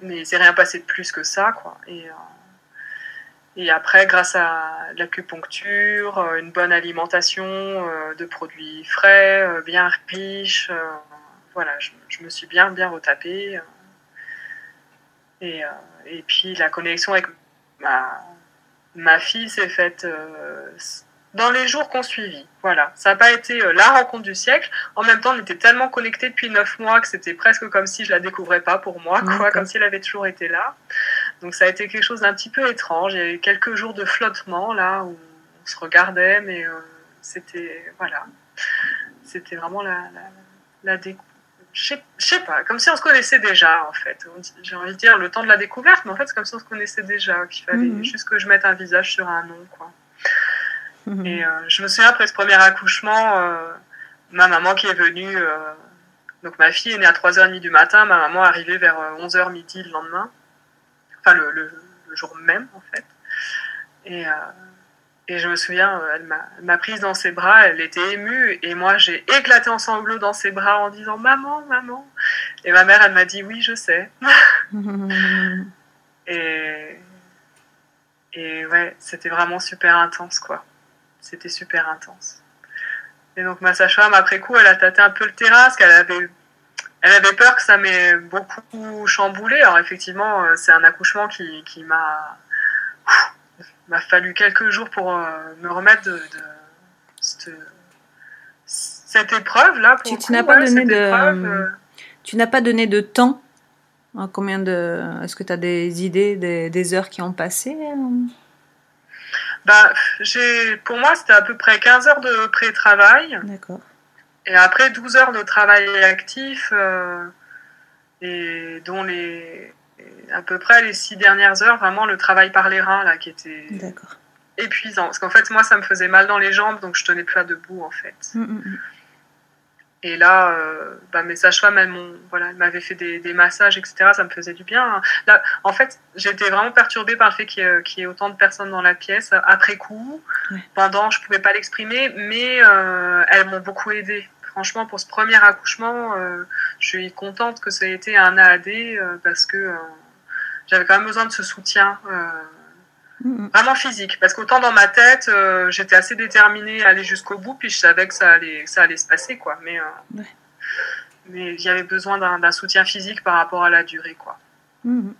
Mais c'est rien passé de plus que ça, quoi. Et, euh, et après, grâce à l'acupuncture, euh, une bonne alimentation euh, de produits frais, bien riches, voilà, je, me suis bien, bien retapée. Et, et puis la connexion avec ma, ma fille s'est faite dans les jours qu'on suivit. Voilà, ça n'a pas été euh, la rencontre du siècle. En même temps, on était tellement connectés depuis neuf mois que c'était presque comme si je la découvrais pas pour moi, quoi, comme si elle avait toujours été là. Donc ça a été quelque chose d'un petit peu étrange. Il y a eu quelques jours de flottement là où on se regardait, mais euh, c'était voilà, c'était vraiment la, la, découverte. Je sais pas, comme si on se connaissait déjà en fait. J'ai envie de dire le temps de la découverte, mais en fait c'est comme si on se connaissait déjà, qu'il fallait mhm. juste que je mette un visage sur un nom, quoi. Mhm. Et euh, je me souviens, après ce premier accouchement, euh, ma maman qui est venue, euh, donc ma fille est née à 3h30 du matin, ma maman est arrivée vers 11h midi le lendemain, enfin le, le, jour même en fait. Et, et je me souviens, elle m'a prise dans ses bras, elle était émue, et moi j'ai éclaté en sanglots dans ses bras en disant Maman, maman. Et ma mère, elle m'a dit Oui, je sais. et, et ouais, c'était vraiment super intense, quoi c'était super intense. Et donc ma sage-femme, après coup, elle a tâté un peu le terrain parce qu'elle avait, elle avait peur que ça m'ait beaucoup chamboulé. Alors effectivement, euh, c'est un accouchement qui, qui m'a m'a fallu quelques jours pour euh, me remettre de, cette, épreuve là. tu, n'as pas donné de, euh, tu n'as pas donné de temps. Hein, combien de, est-ce que tu as des idées des, des, heures qui ont passé bah, pour moi, c'était à peu près 15 heures de pré-travail. D'accord. Et après 12 heures de travail actif, euh, et dont les, à peu près les 6 dernières heures, vraiment le travail par les reins, là, qui était épuisant. Parce qu'en fait, moi, ça me faisait mal dans les jambes, donc je tenais plus à debout, en fait. Hum, hum, hum. Et là, euh, bah, mes sages-femmes, elles voilà, m'avaient fait des, des, massages, etc. Ça me faisait du bien. Là, en fait, j'étais vraiment perturbée par le fait qu'il y, ait autant de personnes dans la pièce après coup. Pendant, je pouvais pas l'exprimer, mais euh, elles m'ont beaucoup aidée. Franchement, pour ce premier accouchement, euh, je suis contente que ça ait été un AAD euh, parce que euh, j'avais quand même besoin de ce soutien mm. Vraiment physique. Parce qu'autant dans ma tête, euh, j'étais assez déterminée à aller jusqu'au bout, puis je savais que ça allait, ça allait se passer, quoi. Mais, euh, mais il y avait besoin d'un soutien physique par rapport à la durée, quoi. Mm.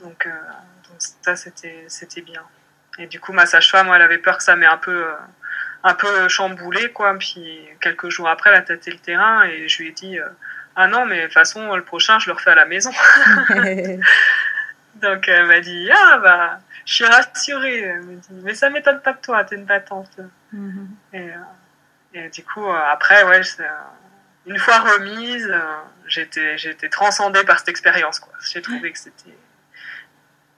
Donc, donc, ça, c'était bien. Et du coup, ma sage-femme, elle avait peur que ça m'ait un peu un peu chamboulé, quoi. Puis quelques jours après, elle a tâté le terrain et je lui ai dit Ah non, mais de toute façon, le prochain, je le refais à la maison. Donc elle m'a dit Ah bah, je suis rassurée. Elle me dit Mais ça m'étonne pas de toi, t'es une battante. Et, euh, et, du coup, euh, après, ouais, une fois remise, euh, j'étais, j'étais transcendée par cette expérience. Quoi. J'ai trouvé que c'était.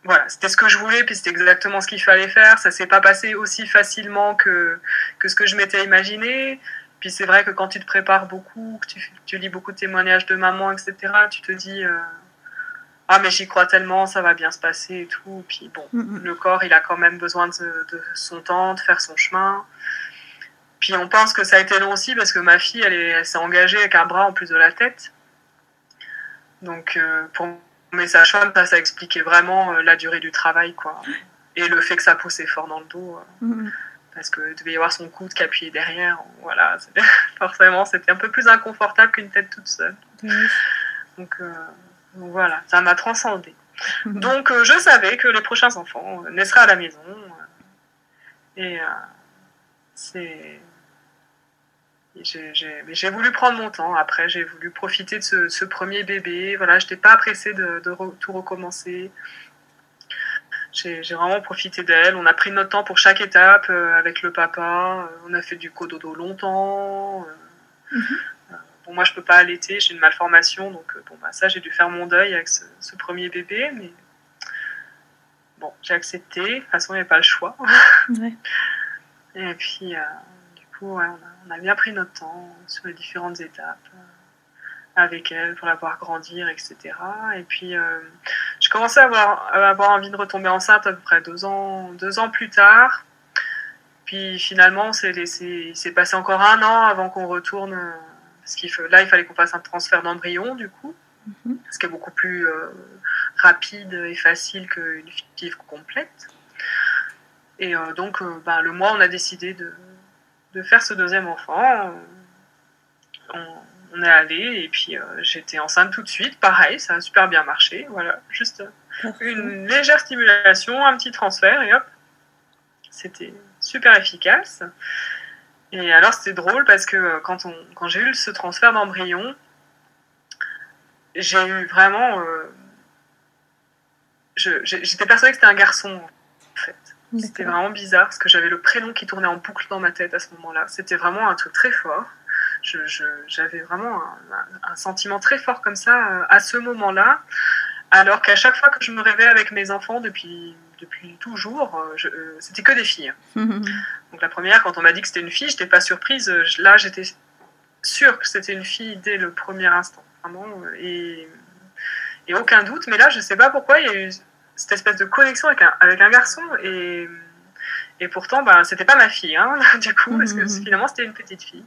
Voilà, c'était ce que je voulais, puis c'était exactement ce qu'il fallait faire. Ça s'est pas passé aussi facilement que, que ce que je m'étais imaginé. Puis c'est vrai que quand tu te prépares beaucoup, que tu, tu lis beaucoup de témoignages de maman, etc., tu te dis ah mais j'y crois tellement, ça va bien se passer et tout. Puis bon, mm, mm. le corps, il a quand même besoin de, son temps, de faire son chemin. Puis on pense que ça a été long aussi parce que ma fille, elle, s'est engagée avec un bras en plus de la tête. Donc euh, pour mes sages-femmes, ça, ça expliquait vraiment euh, la durée du travail, quoi. Et le fait que ça poussait fort dans le dos. Euh, mm, parce que devait y avoir son coude qui appuyait derrière. Voilà, forcément, c'était un peu plus inconfortable qu'une tête toute seule. Donc voilà, ça m'a transcendé. Mhm. Donc euh, je savais que les prochains enfants euh, naisseraient à la maison. Euh, et c'est. J'ai voulu prendre mon temps. Après, j'ai voulu profiter de ce, premier bébé. Voilà, je n'étais pas pressée de, tout recommencer. J'ai vraiment profité d'elle. On a pris notre temps pour chaque étape avec le papa. on a fait du cododo longtemps. Mhm. Bon, moi, je peux pas allaiter, j'ai une malformation, donc euh, bon, bah, ça, j'ai dû faire mon deuil avec ce, premier bébé, mais bon, j'ai accepté. De toute façon, il n'y avait pas le choix. Et puis, euh, du coup, on, a, bien pris notre temps sur les différentes étapes euh, avec elle pour la voir grandir, etc. Et puis, je commençais à avoir, avoir envie de retomber enceinte à peu près deux ans, deux ans plus tard. Puis finalement, il s'est passé encore un an avant qu'on retourne parce qu'il là, il fallait qu'on fasse un transfert d'embryon, du coup, mhm. ce qui est beaucoup plus euh, rapide et facile qu'une FIV complète. Et euh, donc, euh, bah, le mois, on a décidé de, de faire ce deuxième enfant. On, est allé et puis j'étais enceinte tout de suite. Pareil, ça a super bien marché. Voilà, juste une légère stimulation, un petit transfert et hop, c'était super efficace. Et alors c'était drôle parce que euh, quand, on, quand j'ai eu ce transfert d'embryon, j'ai eu vraiment... Euh, j'étais persuadée que c'était un garçon en fait. C'était vraiment bizarre parce que j'avais le prénom qui tournait en boucle dans ma tête à ce moment-là. C'était vraiment un truc très fort. J'avais vraiment un, sentiment très fort comme ça euh, à ce moment-là. Alors qu'à chaque fois que je me réveillais avec mes enfants depuis depuis toujours, euh, euh, c'était que des filles. Donc la première, quand on m'a dit que c'était une fille, j'étais pas surprise. Là, j'étais sûre que c'était une fille dès le premier instant, vraiment, et, et, aucun doute. Mais là, je sais pas pourquoi, il y a eu cette espèce de connexion avec un, avec un garçon, et, et pourtant, ben, c'était pas ma fille, hein, du coup, parce que finalement, c'était une petite fille.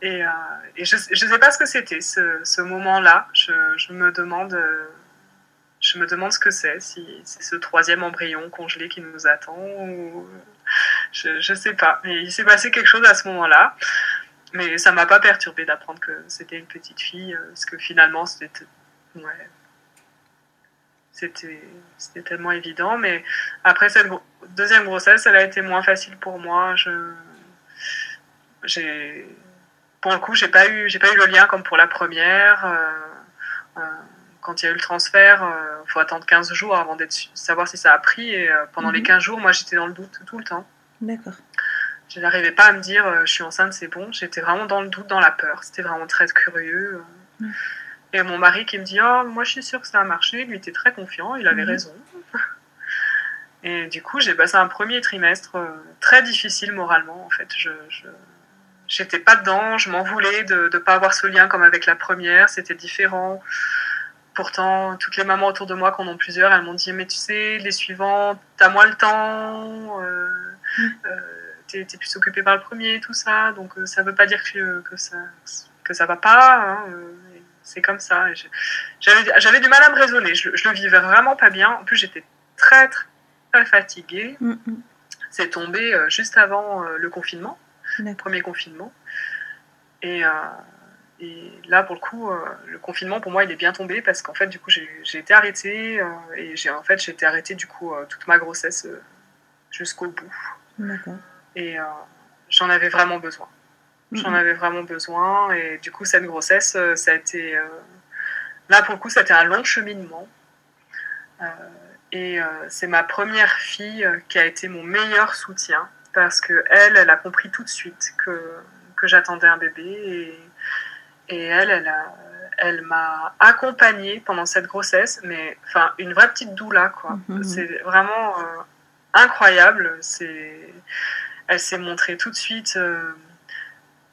Et, euh, et je, je sais pas ce que c'était, ce, ce moment-là. Je, je, me demande je me demande ce que c'est, si c'est ce troisième embryon congelé qui nous attend ou je, ne sais pas. Mais il s'est passé quelque chose à ce moment-là. Mais ça m'a pas perturbé d'apprendre que c'était une petite fille, euh, parce que finalement c'était ouais, c'était tellement évident. Mais après cette deuxième grossesse, elle a été moins facile pour moi. Je j'ai pour le coup j'ai pas eu j'ai pas eu le lien comme pour la première. Euh, euh, quand il y a eu le transfert, il euh, faut attendre 15 jours avant de savoir si ça a pris. Et euh, pendant les 15 mhm. jours, moi, j'étais dans le doute tout le temps. D'accord. Je n'arrivais pas à me dire, euh, je suis enceinte, c'est bon. J'étais vraiment dans le doute, dans la peur. C'était vraiment très curieux. Et mon mari qui me dit, oh, moi, je suis sûre que ça a marché. Lui était très confiant, il avait mhm. raison. Et du coup, j'ai passé un premier trimestre très difficile moralement, en fait. Je, j'étais pas dedans, je m'en voulais de ne pas avoir ce lien comme avec la première, c'était différent. Pourtant, toutes les mamans autour de moi, qui en ont plusieurs, elles m'ont dit Mais tu sais, les suivants, t'as moins le temps, euh, mm. euh, t'es, plus occupée par le premier, tout ça. Donc, euh, ça veut pas dire que, que, ça, que ça va pas. Hein, c'est comme ça. J'avais, j'avais du mal à me raisonner. Je, je le vivais vraiment pas bien. En plus, j'étais très, très fatiguée. Mm, mm. C'est tombé juste avant le confinement, le premier confinement. Et, et là, pour le coup, euh, le confinement, pour moi, il est bien tombé parce qu'en fait, du coup, j'ai été arrêtée. euh, et j'ai en fait, j'ai été arrêtée, du coup, euh, toute ma grossesse jusqu'au bout. Et j'en avais vraiment besoin. J'en avais vraiment besoin. Et du coup, cette grossesse, ça a été. euh, là, pour le coup, été un long cheminement. Euh, et euh, c'est ma première fille qui a été mon meilleur soutien. Parce que elle, elle a compris tout de suite que, que j'attendais un bébé. Et, et elle, elle a- elle m'a accompagnée pendant cette grossesse, mais enfin une vraie petite doula quoi. Mhm. C'est vraiment euh, incroyable. C'est, elle s'est montrée tout de suite euh,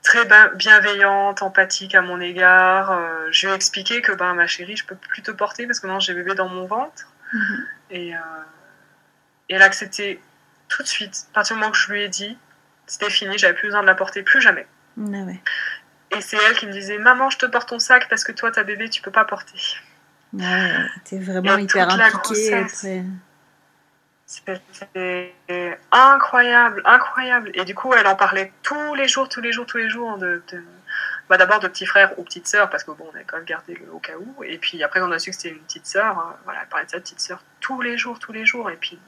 très bienveillante, empathique à mon égard. Euh, je lui ai expliqué que ben ma chérie, je peux plus te porter parce que maintenant j'ai bébé dans mon ventre. Mhm. Et, et elle a accepté tout de suite. À partir du moment que je lui ai dit, c'était fini, j'avais plus besoin de la porter, plus jamais. Ah ouais. Et c'est elle qui me disait Maman, je te porte ton sac parce que toi, ta bébé, tu peux pas porter. Ouais, t'es vraiment Et hyper impliquée. C'était incroyable, incroyable. Et du coup, elle en parlait tous les jours, tous les jours, tous les jours. De, de- bah, D'abord de petits frères ou petites sœurs, parce que bon, on a quand même gardé le au cas où. Et puis après, on a su que c'était une petite sœur. euh, Voilà, elle parlait de sa petite sœur tous les jours, tous les jours. Et puis,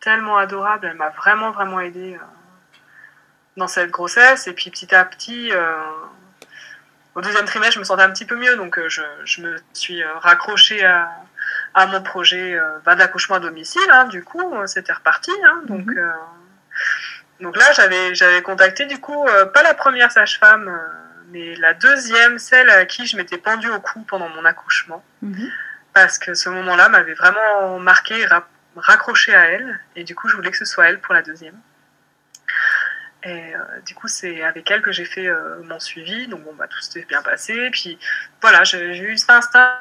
tellement adorable, elle m'a vraiment, vraiment aidée euh, dans cette grossesse. Et puis petit à petit, euh, au deuxième trimestre, je me sentais un petit peu mieux. Donc, euh, je, je me suis euh, raccrochée à, à mon projet bah, d'accouchement à domicile. hein, du coup, c'était reparti. hein, donc, Mhm. donc là, j'avais j'avais contacté du coup pas la première sage-femme, mais la deuxième, celle à qui je m'étais pendue au cou pendant mon accouchement, Mhm. parce que ce moment-là m'avait vraiment marqué, ra- raccroché à elle, et du coup, je voulais que ce soit elle pour la deuxième. Et euh, du coup, c'est avec elle que j'ai fait euh, mon suivi. Donc, bon, bah, tout s'était bien passé. Puis, voilà, j'ai eu cet instinct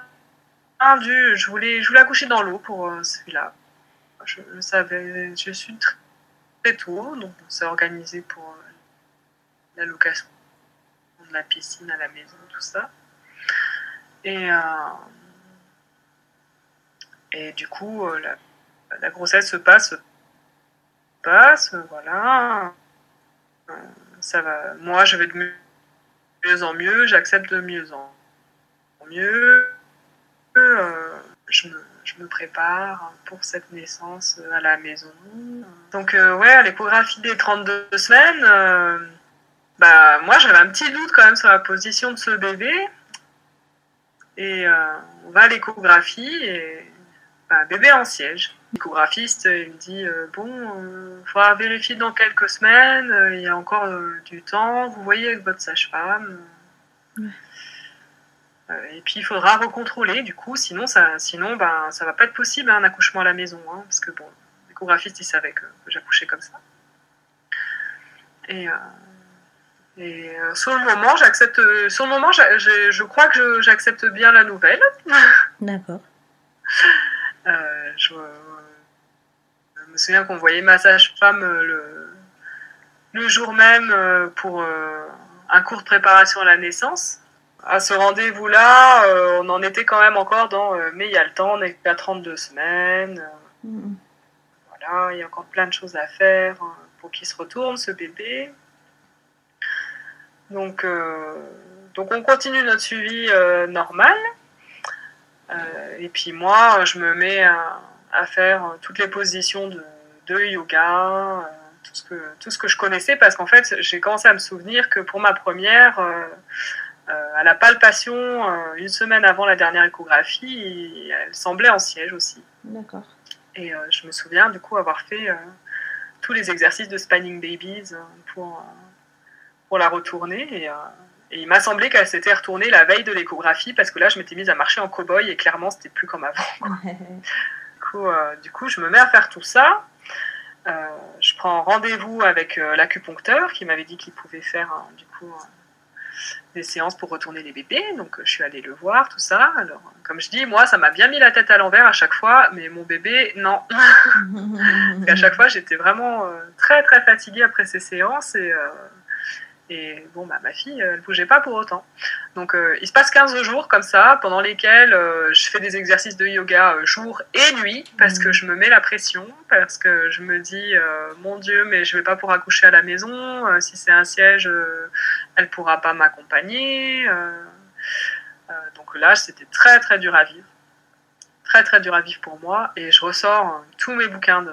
du. Je voulais, je voulais accoucher dans l'eau pour euh, celui-là. Je, je savais, je suis très, très tôt, donc on s'est organisé pour euh, la location de la piscine à la maison, tout ça. Et, euh, et du coup, euh, la, la grossesse se passe, se passe, voilà. Euh, Ça va. Moi, je vais de mieux en mieux, j'accepte de mieux en mieux. Euh, je, me, je me prépare pour cette naissance à la maison. Donc, euh, ouais, l'échographie des 32 semaines, euh, bah, moi j'avais un petit doute quand même sur la position de ce bébé. Et euh, on va à l'échographie et bah, bébé en siège. L'échographiste il me dit euh, Bon, il faudra vérifier dans quelques semaines, euh, il y a encore euh, du temps, vous voyez avec votre sage-femme. Ouais. Euh, et puis il faudra recontrôler, du coup, sinon ça, sinon, ben, ça va pas être possible hein, un accouchement à la maison, hein, parce que bon, l'échographiste il savait que, que j'accouchais comme ça. Et, euh, et euh, sur le moment, j'accepte, euh, sur le moment, je, crois que j'accepte bien la nouvelle. D'accord. Euh, je, je me souviens qu'on voyait ma sage-femme euh, le, le jour même euh, pour euh, un cours de préparation à la naissance. À ce rendez-vous-là, euh, on en était quand même encore dans euh, mais il y a le temps, on est à 32 semaines. euh, Mhm. voilà, il y a encore plein de choses à faire euh, pour qu'il se retourne, ce bébé. Donc, euh, donc on continue notre suivi euh, normal. Euh, et puis moi, je me mets à, à faire euh, toutes les positions de, de yoga, euh, tout, ce que, tout ce que je connaissais, parce qu'en fait, j'ai commencé à me souvenir que pour ma première, euh, euh, à la palpation, euh, une semaine avant la dernière échographie, elle semblait en siège aussi. D'accord. Et euh, je me souviens du coup avoir fait euh, tous les exercices de Spanning Babies euh, pour, euh, pour la retourner. Et, euh, et il m'a semblé qu'elle s'était retournée la veille de l'échographie parce que là, je m'étais mise à marcher en cow-boy et clairement, c'était plus comme avant. Du coup, euh, du coup, je me mets à faire tout ça. Euh, je prends rendez-vous avec euh, l'acupuncteur qui m'avait dit qu'il pouvait faire du coup des séances pour retourner les bébés. Donc, je suis allée le voir, tout ça. Alors, comme je dis, moi, ça m'a bien mis la tête à l'envers à chaque fois, mais mon bébé, non. À chaque fois, j'étais vraiment très très fatiguée après ces séances et, Et bon, bah, ma fille, elle bougeait pas pour autant. Donc, euh, il se passe 15 jours comme ça, pendant lesquels euh, je fais des exercices de yoga euh, jour et nuit, parce que je me mets la pression, parce que je me dis, mon Dieu, mais je vais pas pouvoir accoucher à la maison. si c'est un siège, elle pourra pas m'accompagner. donc là, c'était très, très dur à vivre. Très, très dur à vivre pour moi. Et je ressors tous mes bouquins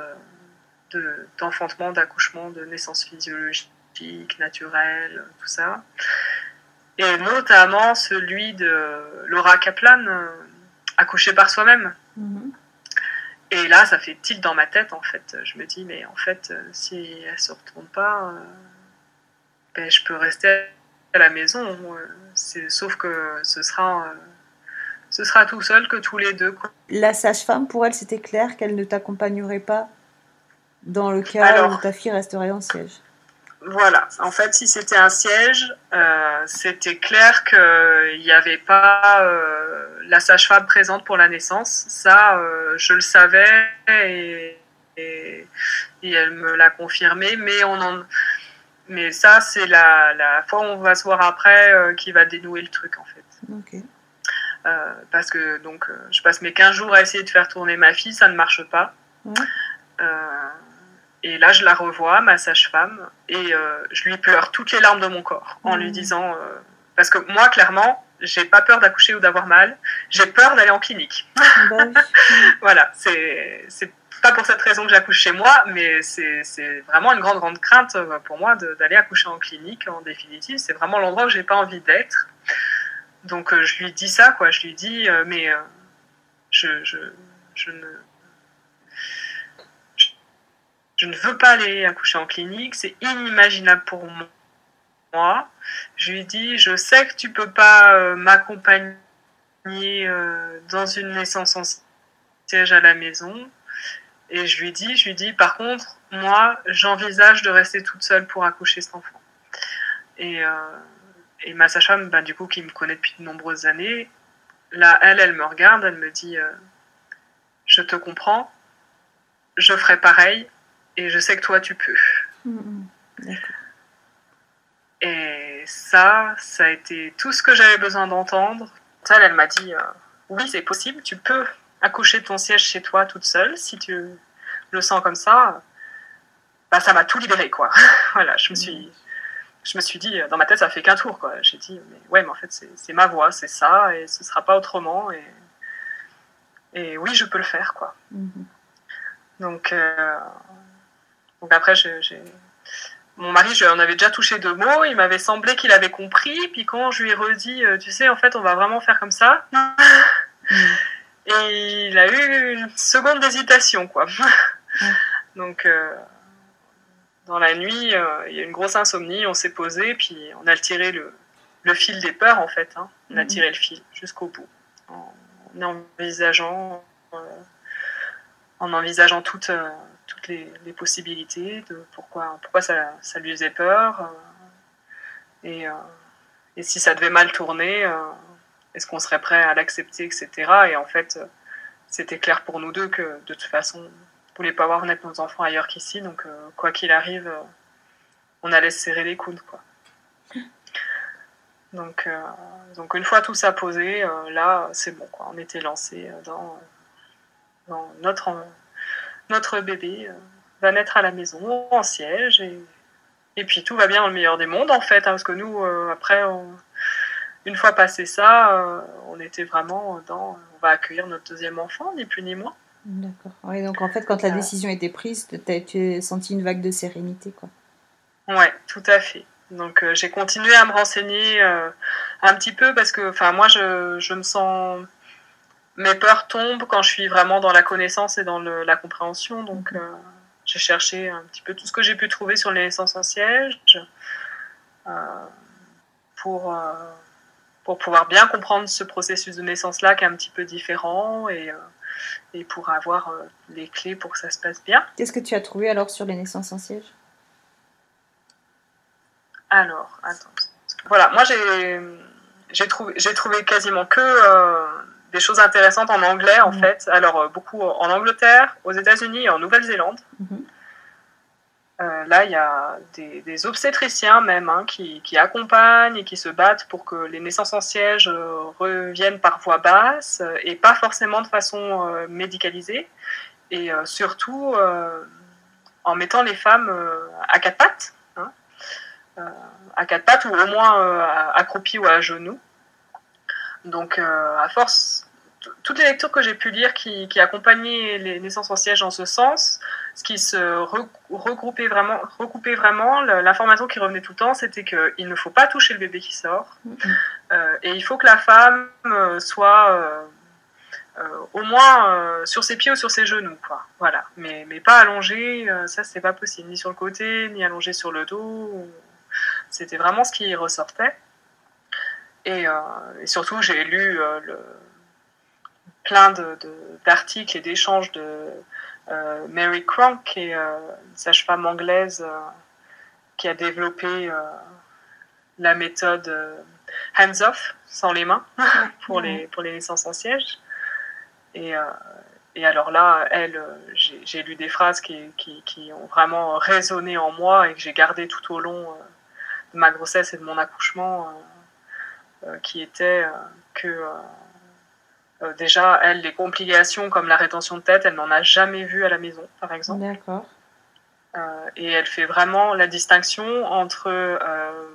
d'enfantement, d'accouchement, de naissance physiologique naturel, tout ça. Et notamment celui de Laura Kaplan, euh, accouché par soi-même. Mhm. Et là, ça fait tilt dans ma tête, en fait. Je me dis, mais en fait, euh, si elle se retourne pas, euh, ben, je peux rester à la maison. sauf que ce sera, ce sera tout seul que tous les deux. La sage-femme, pour elle, c'était clair qu'elle ne t'accompagnerait pas dans le cas où ta fille resterait en siège. Voilà, en fait, si c'était un siège, euh, c'était clair qu'il n'y avait pas euh, la sage-femme présente pour la naissance. Ça, euh, je le savais et, elle me l'a confirmé. Mais, on en... mais ça, c'est la, la, fois où on va se voir après qui va dénouer le truc, en fait. parce que donc, je passe mes 15 jours à essayer de faire tourner ma fille, ça ne marche pas. Et là, je la revois, ma sage-femme, et euh, je lui pleure toutes les larmes de mon corps en lui mmh. disant. Euh, parce que moi, clairement, j'ai pas peur d'accoucher ou d'avoir mal, j'ai peur d'aller en clinique. Bah voilà, c'est pas pour cette raison que j'accouche chez moi, mais c'est vraiment une grande, grande crainte euh, pour moi d'aller accoucher en clinique, en définitive. C'est vraiment l'endroit où j'ai pas envie d'être. Donc, je lui dis ça, quoi. Je lui dis, mais je, je, je ne je ne veux pas aller accoucher en clinique, c'est inimaginable pour moi. Je lui dis, je sais que tu peux pas euh, m'accompagner euh, dans une naissance en siège à la maison. Et je lui dis, je lui dis, par contre, moi, j'envisage de rester toute seule pour accoucher cet enfant. Et, euh, ma sage-femme, bah, du coup, qui me connaît depuis de nombreuses années, là, elle, elle me regarde, elle me dit, je te comprends, je ferai pareil, et je sais que toi tu peux. Mm, mm. Et ça, ça a été tout ce que j'avais besoin d'entendre. Elle, elle m'a dit euh, oui, c'est possible, tu peux accoucher de ton siège chez toi toute seule si tu le sens comme ça. Bah, ça m'a tout libéré, quoi. voilà, je me suis, je me suis dit, dans ma tête, ça fait qu'un tour, quoi. J'ai dit, mais ouais, mais en fait, c'est ma voix, c'est ça, et ce sera pas autrement. Et, et oui, je peux le faire, quoi. Donc, euh, donc après, mon mari, je, on avait déjà touché deux mots, il m'avait semblé qu'il avait compris, puis quand je lui ai redit, euh, tu sais, en fait, on va vraiment faire comme ça, et il a eu une seconde d'hésitation, quoi. Donc, euh, dans la nuit, euh, il y a une grosse insomnie, on s'est posé, puis on a tiré le, le fil des peurs, en fait. Hein. On a mhm. tiré le fil jusqu'au bout, en, envisageant, en envisageant toute toutes les, possibilités de pourquoi, pourquoi ça, ça lui faisait peur. Euh, et, euh, et, si ça devait mal tourner, euh, est-ce qu'on serait prêt à l'accepter, etc. Et en fait, c'était clair pour nous deux que de toute façon, on ne voulait pas voir naître nos enfants ailleurs qu'ici. Donc, quoi qu'il arrive, on allait se serrer les coudes. Quoi. Donc, donc une fois tout ça posé, là, c'est bon. Quoi. On était lancé dans, dans notre notre bébé euh, va naître à la maison, en siège, et, et puis tout va bien dans le meilleur des mondes, en fait, hein, parce que nous, euh, après, une fois passé ça, euh, on était vraiment dans on va accueillir notre deuxième enfant, ni plus ni moins. D'accord. Oui, donc en fait, quand la décision était prise, tu as senti une vague de sérénité, quoi. Ouais, tout à fait. Donc j'ai continué à me renseigner un petit peu parce que, enfin, moi, je, je me sens mes peurs tombent quand je suis vraiment dans la connaissance et dans la compréhension. Donc, euh, j'ai cherché un petit peu tout ce que j'ai pu trouver sur les naissances en siège euh, pour, euh, pour pouvoir bien comprendre ce processus de naissance-là qui est un petit peu différent et, et pour avoir les clés pour que ça se passe bien. Qu'est-ce que tu as trouvé alors sur les naissances en siège? Alors, attends. Voilà, moi j'ai trouvé, trouvé quasiment que des choses intéressantes en anglais, en fait. Alors, euh, beaucoup en Angleterre, aux États-Unis et en Nouvelle-Zélande. Mhm. Euh, là, il y a des, obstétriciens même hein, qui, accompagnent et qui se battent pour que les naissances en siège euh, reviennent par voie basse et pas forcément de façon médicalisée. Et surtout en mettant les femmes à quatre pattes, hein, à quatre pattes ou au moins accroupies ou à genoux. Donc, à force toutes les lectures que j'ai pu lire qui, accompagnaient les naissances en siège en ce sens, ce qui se regroupait vraiment, recoupait vraiment, l'information qui revenait tout le temps, c'était qu'il ne faut pas toucher le bébé qui sort, mm-hmm. euh, et il faut que la femme euh, soit euh, au moins sur ses pieds ou sur ses genoux, quoi. Voilà, mais, mais pas allongée, ça c'est pas possible, ni sur le côté, ni allongée sur le dos. C'était vraiment ce qui ressortait. Et, et surtout, j'ai lu le plein d'articles et d'échanges de euh, Mary Cronk, qui est euh, une sage-femme anglaise euh, qui a développé la méthode hands-off, sans les mains, pour, les, pour les naissances en siège. Et, alors là, elle, j'ai lu des phrases qui, qui, ont vraiment résonné en moi et que j'ai gardé tout au long de ma grossesse et de mon accouchement, qui était que euh, déjà, elle, les complications comme la rétention de tête, elle n'en a jamais vu à la maison, par exemple. D'accord. Euh, et elle fait vraiment la distinction entre, euh,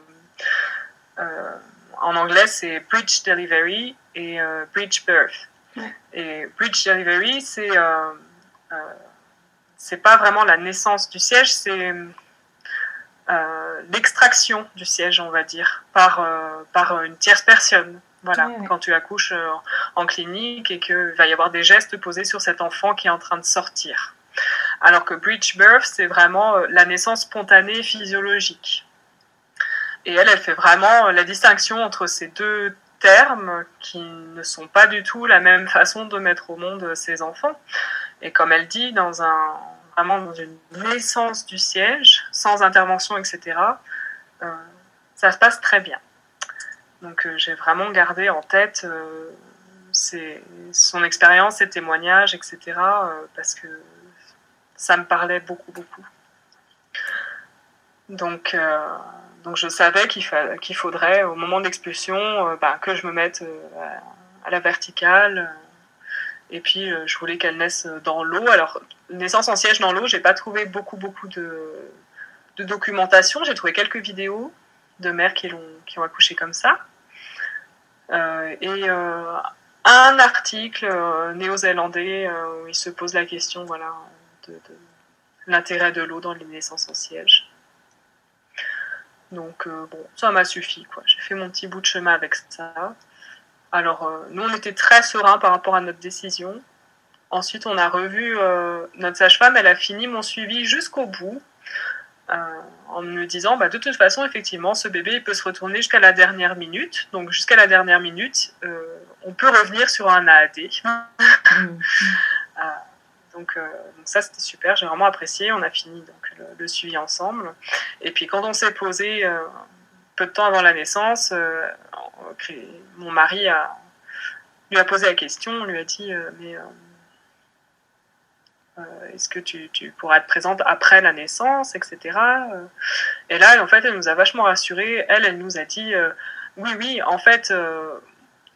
en anglais, c'est bridge delivery et bridge birth. Et bridge delivery, c'est c'est pas vraiment la naissance du siège, c'est l'extraction du siège, on va dire, par, par une tierce personne. Voilà, quand tu accouches euh, en clinique et qu'il va y avoir des gestes posés sur cet enfant qui est en train de sortir. Alors que breech birth, c'est vraiment euh, la naissance spontanée physiologique. Et elle, elle fait vraiment euh, la distinction entre ces deux termes qui ne sont pas du tout la même façon de mettre au monde ses enfants. Et comme elle dit, dans un, vraiment dans une naissance du siège, sans intervention, etc., ça se passe très bien. Donc euh, j'ai vraiment gardé en tête euh, son expérience, ses témoignages, etc. Euh, parce que ça me parlait beaucoup, beaucoup. Donc, donc je savais qu'il faudrait, au moment d'expulsion, bah, que je me mette à, la verticale. Et puis, je voulais qu'elle naisse dans l'eau. Alors, naissance en siège dans l'eau, j'ai pas trouvé beaucoup, beaucoup de, de documentation. J'ai trouvé quelques vidéos de mères qui, qui ont accouché comme ça. Euh, et euh, un article euh, néo-zélandais où il se pose la question voilà, de, l'intérêt de l'eau dans les naissances en siège. Donc, bon, ça m'a suffi. J'ai fait mon petit bout de chemin avec ça. Alors, nous, on était très sereins par rapport à notre décision. Ensuite, on a revu notre sage-femme, elle a fini mon suivi jusqu'au bout. Euh, en me disant bah, de toute façon effectivement ce bébé il peut se retourner jusqu'à la dernière minute donc jusqu'à la dernière minute euh, on peut revenir sur un AAD mm. euh, donc, ça c'était super j'ai vraiment apprécié on a fini donc le, suivi ensemble et puis quand on s'est posé peu de temps avant la naissance mon mari lui a posé la question on lui a dit mais euh, est-ce que tu, pourras être présente après la naissance, etc. Euh, et là, en fait, elle nous a vachement rassurés. Elle, elle nous a dit, euh, oui, oui, en fait,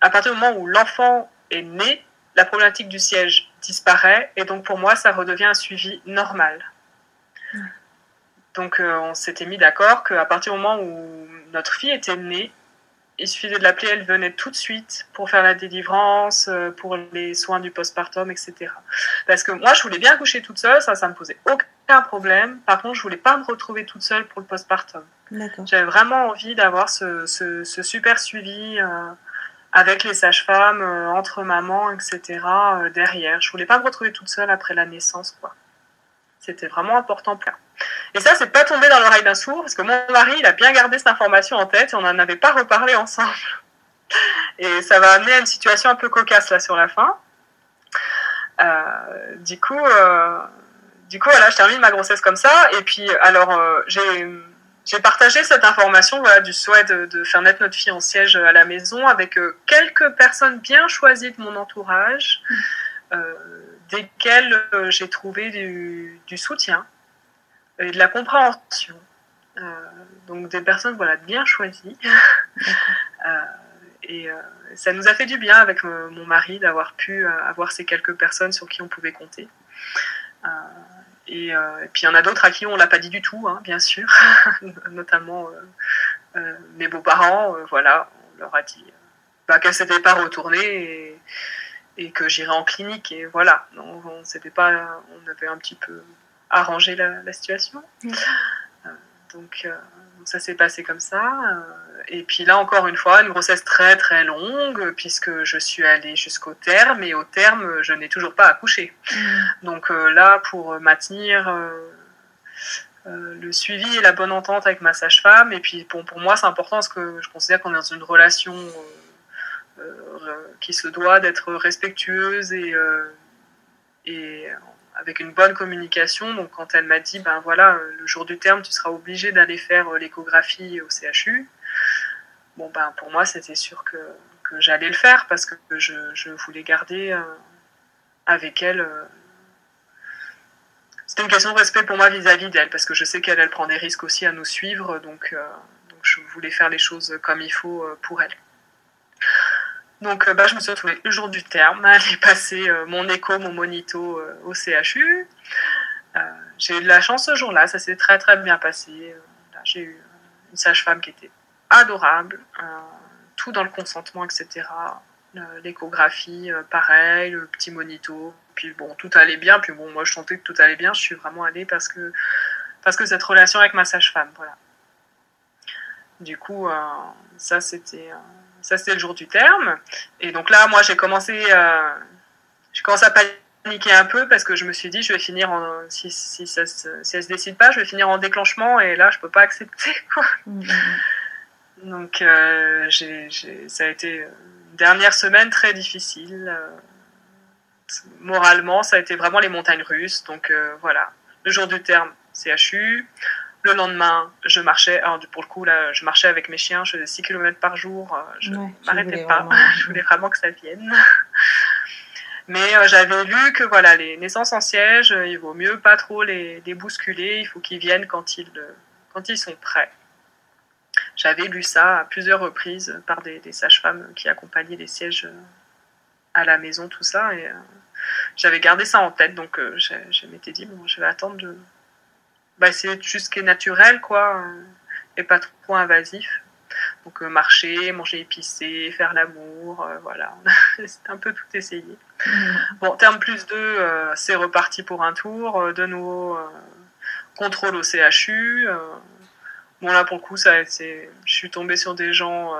à partir du moment où l'enfant est né, la problématique du siège disparaît, et donc pour moi, ça redevient un suivi normal. Donc on s'était mis d'accord qu'à partir du moment où notre fille était née, il suffisait de l'appeler, elle venait tout de suite pour faire la délivrance, euh, pour les soins du postpartum, etc. Parce que moi, je voulais bien accoucher toute seule, ça, ça me posait aucun problème. Par contre, je voulais pas me retrouver toute seule pour le postpartum. J'avais vraiment envie d'avoir ce, ce, super suivi euh, avec les sages-femmes, euh, entre mamans, etc. derrière. Je voulais pas me retrouver toute seule après la naissance, quoi. C'était vraiment important pour et ça, c'est pas tombé dans l'oreille d'un sourd, parce que mon mari, il a bien gardé cette information en tête et on n'en avait pas reparlé ensemble. Et ça va amener à une situation un peu cocasse là sur la fin. Euh, du coup, euh, du coup, voilà, je termine ma grossesse comme ça. Et puis, alors, euh, j'ai partagé cette information voilà, du souhait de, faire naître notre fille en siège à la maison avec quelques personnes bien choisies de mon entourage, desquelles j'ai trouvé du, soutien et de la compréhension. donc des personnes voilà, bien choisies. et ça nous a fait du bien avec mon mari d'avoir pu avoir ces quelques personnes sur qui on pouvait compter. Et, puis il y en a d'autres à qui on l'a pas dit du tout, hein, bien sûr, notamment mes beaux-parents. voilà, on leur a dit bah, qu'elle s'était pas retournée et, que j'irais en clinique. Et voilà, on, on, pas, on avait un petit peu arrangé la, situation. Euh, donc euh, ça s'est passé comme ça. Euh, et puis là, encore une fois, une grossesse très très longue, puisque je suis allée jusqu'au terme, et au terme, je n'ai toujours pas accouché. Mm. Donc là, pour maintenir le suivi et la bonne entente avec ma sage-femme, et puis pour, pour moi, c'est important parce que je considère qu'on est dans une relation qui se doit d'être respectueuse et, euh, et avec une bonne communication. Donc quand elle m'a dit, ben voilà, le jour du terme, tu seras obligé d'aller faire l'échographie au CHU. Bon ben pour moi, c'était sûr que, que j'allais le faire parce que je, je voulais garder euh, avec elle. C'était une question de respect pour moi vis-à-vis d'elle parce que je sais qu'elle elle prend des risques aussi à nous suivre, donc je voulais faire les choses comme il faut pour elle. Donc, euh, bah, je me suis retrouvée le jour du terme, aller passer euh, mon écho, mon monito euh, au CHU. j'ai eu de la chance ce jour-là, ça s'est très très bien passé. j'ai eu une sage-femme qui était adorable, tout dans le consentement, etc. L'échographie, pareil, le petit monito. Puis bon, tout allait bien. Puis bon, moi je sentais que tout allait bien. Je suis vraiment allée parce que, parce que cette relation avec ma sage-femme, voilà. Du coup, ça c'était ça, c'était le jour du terme. Et donc là, moi, j'ai commencé, euh, j'ai commencé à paniquer un peu parce que je me suis dit, je vais finir en, si, si, ça, si elle se décide pas, je vais finir en déclenchement et là, je peux pas accepter. Quoi. Mm, mm, mm. Donc, euh, j'ai, ça a été une dernière semaine très difficile. Euh, moralement, ça a été vraiment les montagnes russes. Donc, euh, voilà. Le jour du terme, CHU. Le lendemain, je marchais, alors pour le coup, là, je marchais avec mes chiens, je faisais 6 km par jour, euh, je ne m'arrêtais pas, je voulais vraiment que ça vienne. Mais euh, j'avais lu que voilà, les naissances en siège, euh, il vaut mieux pas trop les, bousculer, il faut qu'ils viennent quand ils, quand ils sont prêts. J'avais lu ça à plusieurs reprises par des, sages-femmes qui accompagnaient les sièges à la maison, tout ça, et j'avais gardé ça en tête, donc je m'étais dit, bon, je vais attendre de, bah, c'est juste ce qui est naturel, quoi, et pas trop invasif. Donc euh, marcher, manger épicé, faire l'amour, euh, voilà, c'est un peu tout essayé. Mm. Bon, terme plus 2, euh, c'est reparti pour un tour, de nouveau contrôle au CHU. bon là pour le coup, ça, je suis tombée sur des gens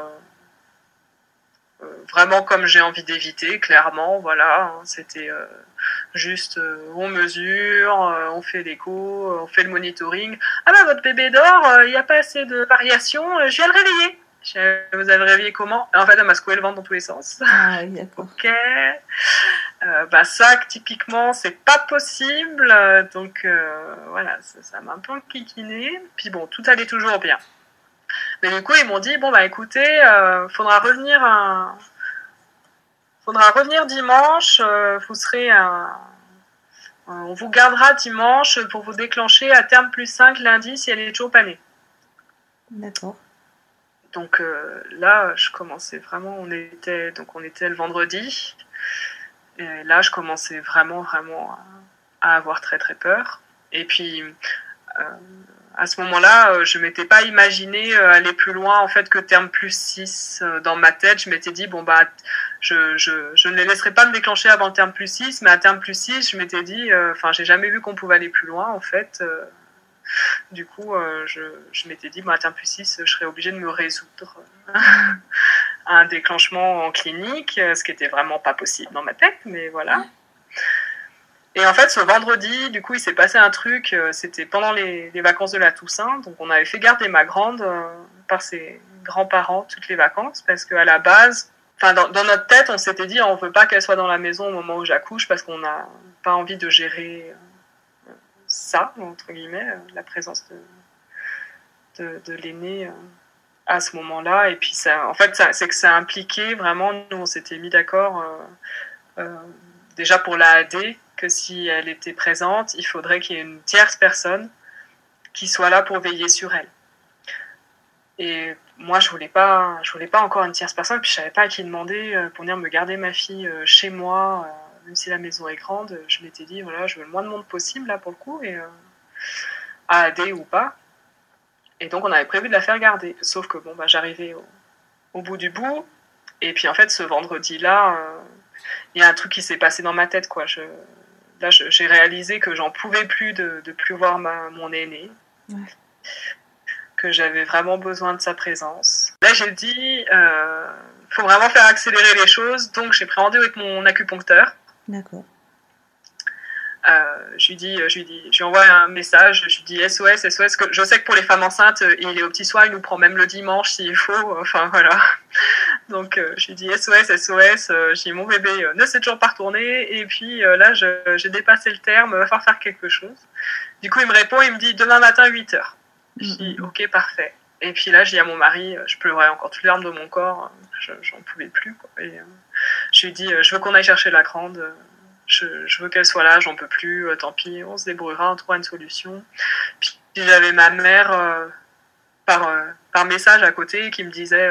vraiment comme j'ai envie d'éviter, clairement, voilà, hein, c'était Juste, euh, on mesure, euh, on fait l'écho, euh, on fait le monitoring. Ah bah votre bébé dort, il n'y a pas assez de variation, je viens le réveiller. Vous avez réveillé comment? En fait, elle m'a secoué le ventre dans tous les sens. Ah, ok. bah ça, typiquement, c'est pas possible. Donc voilà, ça m'a un peu kikiné. Puis bon, tout allait toujours bien. Mais du coup, ils m'ont dit bon bah écoutez, faudra revenir faudra revenir dimanche. Euh, vous serez on vous gardera dimanche pour vous déclencher à terme plus 5 lundi si elle est toujours pas née. D'accord. Donc euh, là, je commençais vraiment, on était, donc on était le vendredi. Et là, je commençais vraiment, vraiment à, avoir très, très peur. Et puis, euh, à ce moment-là, euh, je m'étais pas imaginé euh, aller plus loin en fait que terme plus 6 euh, dans ma tête. Je m'étais dit bon bah je, je, ne les laisserai pas me déclencher avant terme plus 6, mais à terme plus 6, je m'étais dit enfin j'ai jamais vu qu'on pouvait aller plus loin en fait. du coup, je, je m'étais dit, bon, à terme plus 6, je serais obligée de me résoudre à un déclenchement en clinique, ce qui était vraiment pas possible dans ma tête, mais voilà. Et en fait, ce vendredi, du coup, il s'est passé un truc. Euh, c'était pendant les, vacances de la Toussaint. Donc, on avait fait garder ma grande euh, par ses grands-parents toutes les vacances. Parce qu'à la base, dans, notre tête, on s'était dit, on veut pas qu'elle soit dans la maison au moment où j'accouche parce qu'on n'a pas envie de gérer euh, ça, entre guillemets, la présence de, de, l'aîné à ce moment-là. Et puis, ça, en fait, c'est que ça impliquait vraiment, nous, on s'était mis d'accord déjà pour la AD que si elle était présente, il faudrait qu'il y ait une tierce personne qui soit là pour veiller sur elle. Et moi, je voulais pas, je voulais pas encore une tierce personne, puis je savais pas à qui demander euh, pour venir me garder ma fille euh, chez moi, euh, même si la maison est grande. Je m'étais dit, voilà, je veux le moins de monde possible là pour le coup, et à AD ou pas. Et donc, on avait prévu de la faire garder. Sauf que bon, bah, j'arrivais au, bout du bout, et puis en fait, ce vendredi-là, il y a un truc qui s'est passé dans ma tête, quoi. Là, j'ai réalisé que j'en pouvais plus de, de plus voir ma, mon aîné. Ouais que j'avais vraiment besoin de sa présence. Là, j'ai dit, euh, faut vraiment faire accélérer les choses, donc j'ai pris rendez-vous avec mon acupuncteur. D'accord. Euh, je lui dis, je lui dis, je lui envoie un message, je lui dis SOS, SOS. Que je sais que pour les femmes enceintes, il est au petit soir, il nous prend même le dimanche s'il faut. Enfin voilà. Donc euh, je lui dis SOS, SOS. Euh, dis mon bébé euh, ne s'est toujours pas retourné et puis euh, là j'ai dépassé le terme, va falloir faire quelque chose. Du coup il me répond, il me dit demain matin 8 h je dis, ok, parfait. Et puis là, je dis à mon mari, euh, je pleurais encore toutes les larmes de mon corps, euh, j'en pouvais plus. Quoi. Et, euh, je lui dis, je veux qu'on aille chercher la grande, je, je veux qu'elle soit là, j'en peux plus, tant pis, on se débrouillera, on trouvera une solution. Puis j'avais ma mère par, par message à côté qui me disait,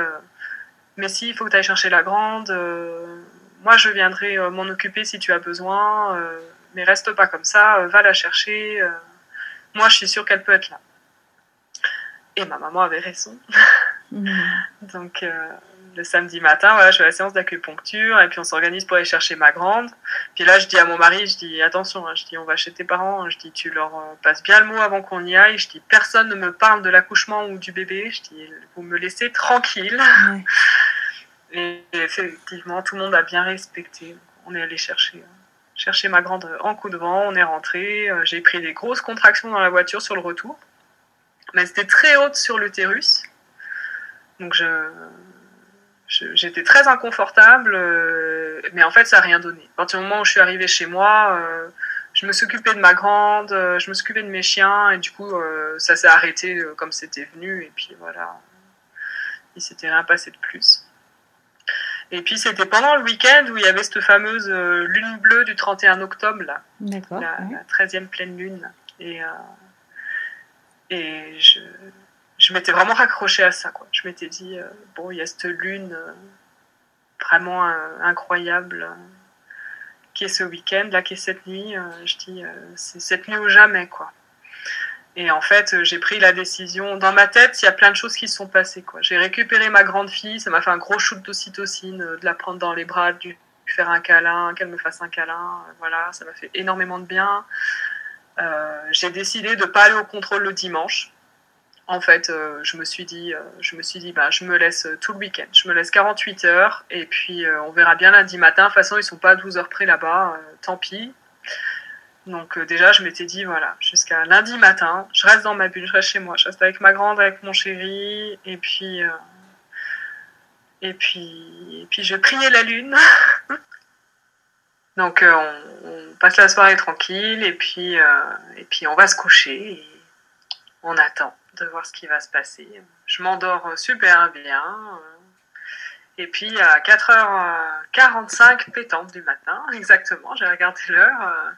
mais si, il faut que tu ailles chercher la grande, moi je viendrai m'en occuper si tu as besoin, mais reste pas comme ça, va la chercher, moi je suis sûre qu'elle peut être là. Et ma maman avait raison. Mhm. Donc, euh, le samedi matin, voilà, je fais la séance d'acupuncture et puis on s'organise pour aller chercher ma grande. Puis là, je dis à mon mari, je dis attention, hein, je dis on va chez tes parents, hein, je dis tu leur euh, passes bien le mot avant qu'on y aille. Je dis personne ne me parle de l'accouchement ou du bébé. Je dis vous me laissez tranquille. Et effectivement, tout le monde a bien respecté. On est allé chercher euh, chercher ma grande en coup de vent. On est rentré. J'ai pris des grosses contractions dans la voiture sur le retour mais c'était très haute sur l'utérus. Donc je, j'étais très inconfortable, euh, mais en fait ça n'a rien donné. À partir du moment où je suis arrivée chez moi, euh, je me suis occupée de ma grande, euh, je me suis occupée de mes chiens, et du coup ça s'est arrêté comme c'était venu, et puis voilà, il s'était rien passé de plus. Et puis c'était pendant le week-end où il y avait cette fameuse lune bleue du 31 octobre, là, la, la 13e pleine lune. Et et je, je m'étais vraiment raccrochée à ça. Quoi. Je m'étais dit, euh, bon, il y a cette lune euh, vraiment euh, incroyable qui est ce week-end, là, qui est cette nuit. je dis, c'est cette nuit ou jamais, quoi. Et en fait, j'ai pris la décision. Dans ma tête, il y a plein de choses qui se sont passées. Quoi. J'ai récupéré ma grande fille, ça m'a fait un gros shoot d'ocytocine, de la prendre dans les bras, de lui faire un câlin, qu'elle me fasse un câlin. Voilà, ça m'a fait énormément de bien. J'ai décidé de pas aller au contrôle le dimanche. En fait, euh, je me suis dit, euh, je me suis dit, bah, je me laisse tout le week-end. Je me laisse 48 heures et puis on verra bien lundi matin. De toute façon, ils sont pas à 12 heures près là-bas. tant pis. Donc déjà, je m'étais dit, voilà, jusqu'à lundi matin, je reste dans ma bulle, je reste chez moi, je reste avec ma grande, avec mon chéri, et puis, et puis, et puis je priais la lune. Donc on, passe la soirée tranquille et puis, euh, et puis on va se coucher et on attend de voir ce qui va se passer. Je m'endors super bien. Euh, et puis à 4h45 pétante du matin, exactement, j'ai regardé l'heure, euh,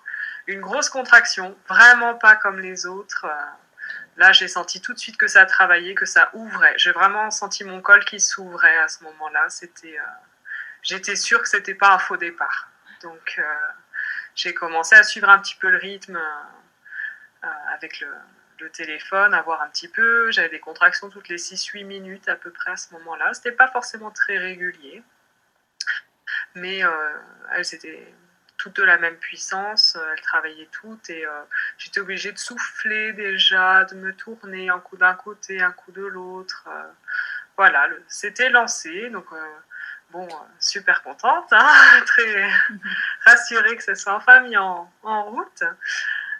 une grosse contraction, vraiment pas comme les autres. Là, j'ai senti tout de suite que ça a travaillé, que ça ouvrait. J'ai vraiment senti mon col qui s'ouvrait à ce moment-là. C'était, j'étais sûre que c'était pas un faux départ. Donc, j'ai commencé à suivre un petit peu le rythme euh, euh, avec le, téléphone, à voir un petit peu. J'avais des contractions toutes les 6-8 minutes à peu près à ce moment-là. C'était pas forcément très régulier, mais euh, elles étaient toutes de la même puissance, elles travaillaient toutes et j'étais obligée de souffler déjà, de me tourner un coup d'un côté, un coup de l'autre. voilà, c'était lancé, donc bon, euh, super contente, hein, très rassurée que ce soit enfin mis en, route.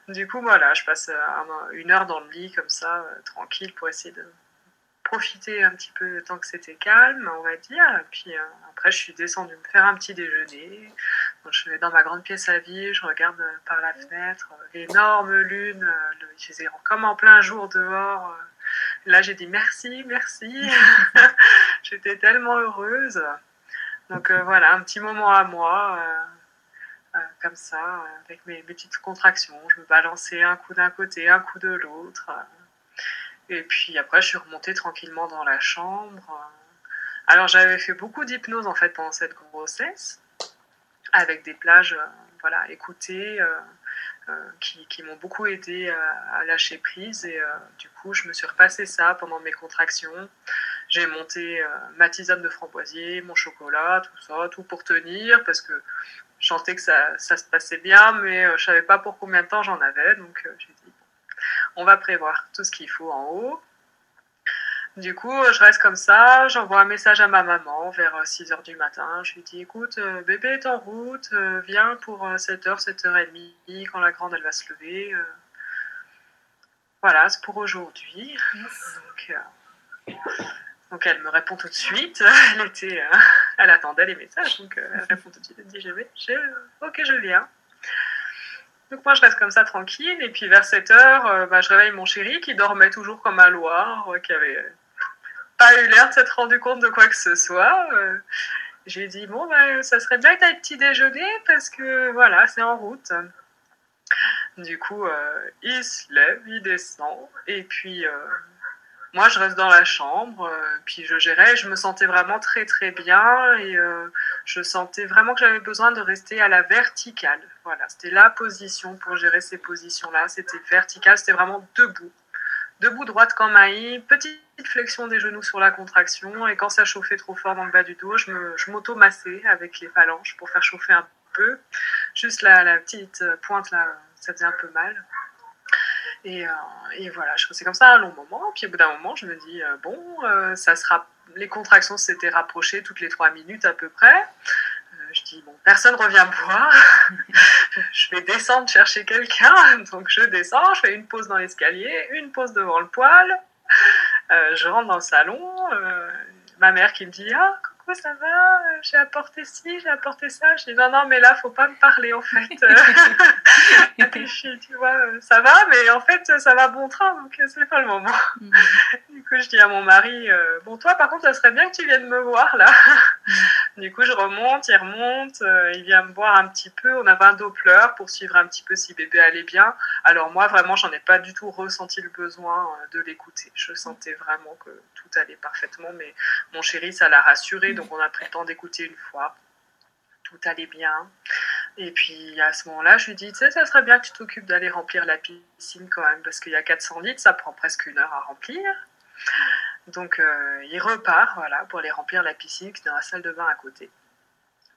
Du coup, voilà, je passe euh, une heure dans le lit comme ça, euh, tranquille, pour essayer de profiter un petit peu le temps que c'était calme, on va dire. Puis après, je suis descendue me faire un petit déjeuner. je vais dans ma grande pièce à vie, je regarde par la fenêtre l'énorme lune, je les comme en plein jour dehors. Là, j'ai dit merci, merci. J'étais tellement heureuse. Donc euh, voilà, un petit moment à moi, euh, euh, comme ça, avec mes, petites contractions. Je me balançais un coup d'un côté, un coup de l'autre. Et puis après, je suis remontée tranquillement dans la chambre. Alors j'avais fait beaucoup d'hypnose en fait pendant cette grossesse, avec des plages, voilà, écoutées, qui, qui m'ont beaucoup aidé à, lâcher prise. Et du coup, je me suis repassé ça pendant mes contractions. J'ai monté ma tisane de framboisier, mon chocolat, tout ça, tout pour tenir, parce que je sentais que ça, ça se passait bien, mais je savais pas pour combien de temps j'en avais. Donc j'ai dit, on va prévoir tout ce qu'il faut en haut. Du coup, je reste comme ça, j'envoie un message à ma maman vers 6h euh, du matin. Je lui dis écoute, euh, bébé est en route, euh, viens pour 7h, 7h30, quand la grande elle va se lever. Voilà, c'est pour aujourd'hui. Donc, elle me répond tout de suite. Elle, était, elle attendait les messages, donc elle répond tout de suite. Elle dit je vais, ok, je viens. Donc moi je reste comme ça tranquille et puis vers 7 heures, euh, bah, je réveille mon chéri qui dormait toujours comme un loir, euh, qui avait pas eu l'air de s'être rendu compte de quoi que ce soit. Euh. J'ai dit bon bah, ça serait bien que tu petit déjeuner parce que voilà c'est en route. Du coup il se lève, il descend et puis moi, je reste dans la chambre, euh, puis je gérais. Je me sentais vraiment très très bien et euh, je sentais vraiment que j'avais besoin de rester à la verticale. Voilà, c'était la position pour gérer ces positions-là. C'était vertical, c'était vraiment debout. Debout, droite comme maï, petite flexion des genoux sur la contraction. Et quand ça chauffait trop fort dans le bas du dos, je m'auto-massais avec les phalanges pour faire chauffer un peu. Juste la, la petite pointe là, ça faisait un peu mal. Et, euh, et, voilà, je faisais comme ça un long moment. Puis au bout d'un moment, je me dis, euh, bon, euh, ça sera... les contractions s'étaient rapprochées toutes les trois minutes à peu près. je dis, bon, personne revient me voir. je vais descendre chercher quelqu'un. Donc je descends, je fais une pause dans l'escalier, une pause devant le poêle. je rentre dans le salon. ma mère qui me dit, ah, ça va J'ai apporté ci, j'ai apporté ça. Je dis non, non, mais là, faut pas me parler en fait. tu vois, euh, ça va, mais en fait, ça va bon train, donc euh, c'est pas le moment. Mm. Du coup, je dis à mon mari, euh, bon, toi, par contre, ça serait bien que tu viennes me voir là. Du coup, je remonte, il remonte, il vient me voir un petit peu. On avait un Doppler pour suivre un petit peu si bébé allait bien. Alors moi, vraiment, j'en ai pas du tout ressenti le besoin de l'écouter. Je sentais vraiment que tout allait parfaitement, mais mon chéri, ça l'a rassuré donc on a pris le temps d'écouter une fois. Tout allait bien. Et puis à ce moment-là, je lui dis, tu sais, ça serait bien que tu t'occupes d'aller remplir la piscine quand même, parce qu'il y a 400 litres, ça prend presque une heure à remplir. Donc euh, il repart, voilà, pour aller remplir la piscine qui est dans la salle de bain à côté.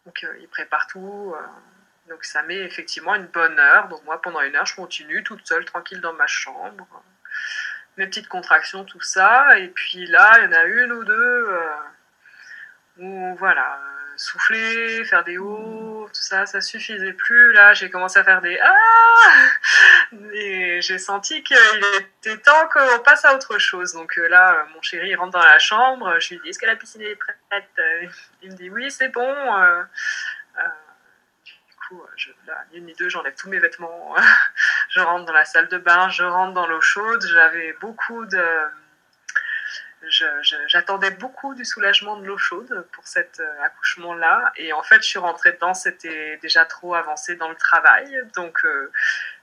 Donc euh, il prépare tout. Euh, donc ça met effectivement une bonne heure. Donc moi, pendant une heure, je continue toute seule, tranquille dans ma chambre. Mes petites contractions, tout ça. Et puis là, il y en a une ou deux où voilà, souffler, faire des hauts, tout ça, ça suffisait plus. Là, j'ai commencé à faire des ah et j'ai senti qu'il était temps qu'on passe à autre chose. Donc euh, là, mon chéri rentre dans la chambre, je lui dis est-ce que la piscine est prête? Il me dit oui, c'est bon. Euh, euh, du coup, je, là, une ni deux, j'enlève tous mes vêtements, je rentre dans la salle de bain, je rentre dans l'eau chaude. J'avais beaucoup de j'attendais beaucoup du soulagement de l'eau chaude pour cet euh, accouchement-là. Et en fait, je suis rentrée dedans, c'était déjà trop avancé dans le travail. Donc, euh,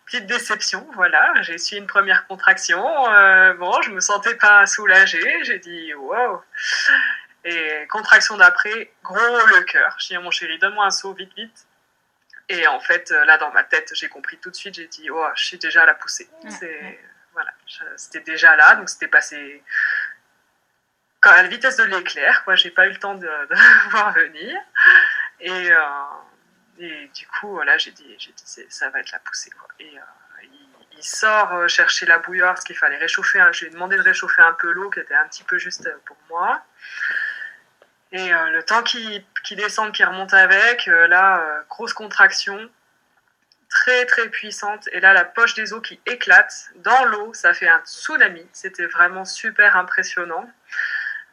petite déception, voilà. J'ai su une première contraction. Euh, bon, je me sentais pas soulagée. J'ai dit, wow. Et contraction d'après, gros le cœur. J'ai dit à mon chéri, donne-moi un saut, vite, vite. Et en fait, là, dans ma tête, j'ai compris tout de suite. J'ai dit, oh, je suis déjà à la poussée. Voilà, c'était déjà là. Donc, c'était passé à la vitesse de l'éclair, quoi. J'ai pas eu le temps de, voir venir. Et, euh, et du coup, là, j'ai dit, ça va être la poussée. Et euh, il, sort euh, chercher la bouilloire parce qu'il fallait réchauffer. Je lui ai demandé de réchauffer un peu l'eau qui était un petit peu juste pour moi. Et le temps qu'il descende, qu'il remonte avec, là, grosse contraction, très très puissante. Et là, la poche des eaux qui éclate dans l'eau, ça fait un tsunami. C'était vraiment super impressionnant.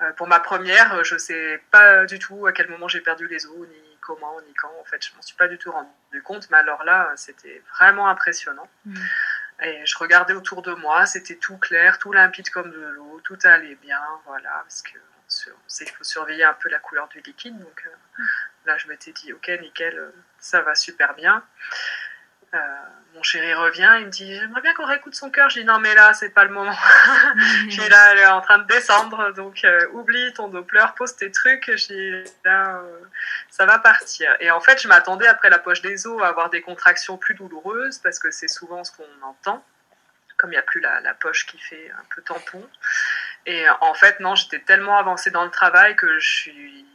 Euh, pour ma première, euh, je ne sais pas du tout à quel moment j'ai perdu les os, ni comment, ni quand. En fait, je m'en suis pas du tout rendu compte. Mais alors là, c'était vraiment impressionnant. Mm. Et je regardais autour de moi, c'était tout clair, tout limpide comme de l'eau, tout allait bien, voilà, parce que il faut surveiller un peu la couleur du liquide. Donc euh, mm. là, je m'étais dit, ok, nickel, ça va super bien. Mon chéri revient, il me dit J'aimerais bien qu'on réécoute son cœur. Je dis Non, mais là, c'est pas le moment. je dis Là, elle est en train de descendre, donc euh, oublie ton Doppler, pose tes trucs. Je dis Là, euh, ça va partir. Et en fait, je m'attendais après la poche des os à avoir des contractions plus douloureuses, parce que c'est souvent ce qu'on entend, comme il n'y a plus la, la, poche qui fait un peu tampon. Et en fait, non, j'étais tellement avancée dans le travail que je suis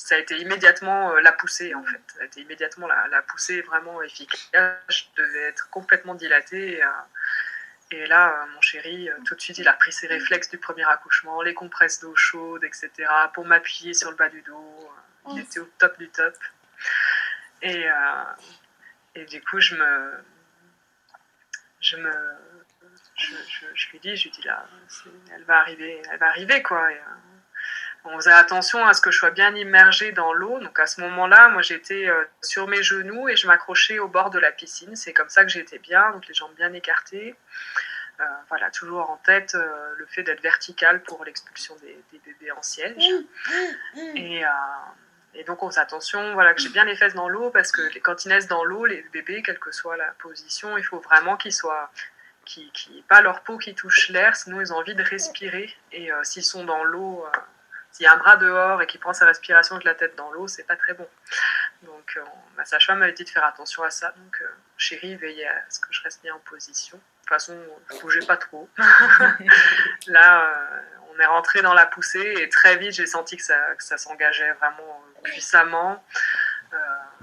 ça a été immédiatement euh, la poussée en fait. Ça a été immédiatement la, la poussée vraiment efficace. Je devais être complètement dilatée. Et, euh, là, euh, mon chéri, tout de suite, il a repris ses réflexes du premier accouchement, les compresses d'eau chaude, etc., pour m'appuyer sur le bas du dos. Il était au top du top. Et, et du coup, je me. Je me. Je, je, lui dis, je lui dis là, elle va arriver, elle va arriver quoi. Et, on faisait attention à ce que je sois bien immergée dans l'eau. Donc à ce moment-là, moi j'étais euh, sur mes genoux et je m'accrochais au bord de la piscine. C'est comme ça que j'étais bien, donc les jambes bien écartées. Euh, voilà, toujours en tête euh, le fait d'être vertical pour l'expulsion des, bébés en siège. Et, donc on faisait attention, voilà, que j'ai bien les fesses dans l'eau parce que quand ils naissent dans l'eau, les bébés, quelle que soit la position, il faut vraiment qu'ils soient qui, qui pas leur peau qui touche l'air, sinon ils ont envie de respirer. Et s'ils sont dans l'eau, s'il y a un bras dehors et qu'il prend sa respiration avec la tête dans l'eau, c'est pas très bon. Donc, euh, ma sage-femme m'avait dit de faire attention à ça. Donc, euh, chérie, veillez à ce que je reste bien en position. De toute façon, je bougeais pas trop. Là, euh, on est rentré dans la poussée et très vite, j'ai senti que ça, ça s'engageait vraiment puissamment.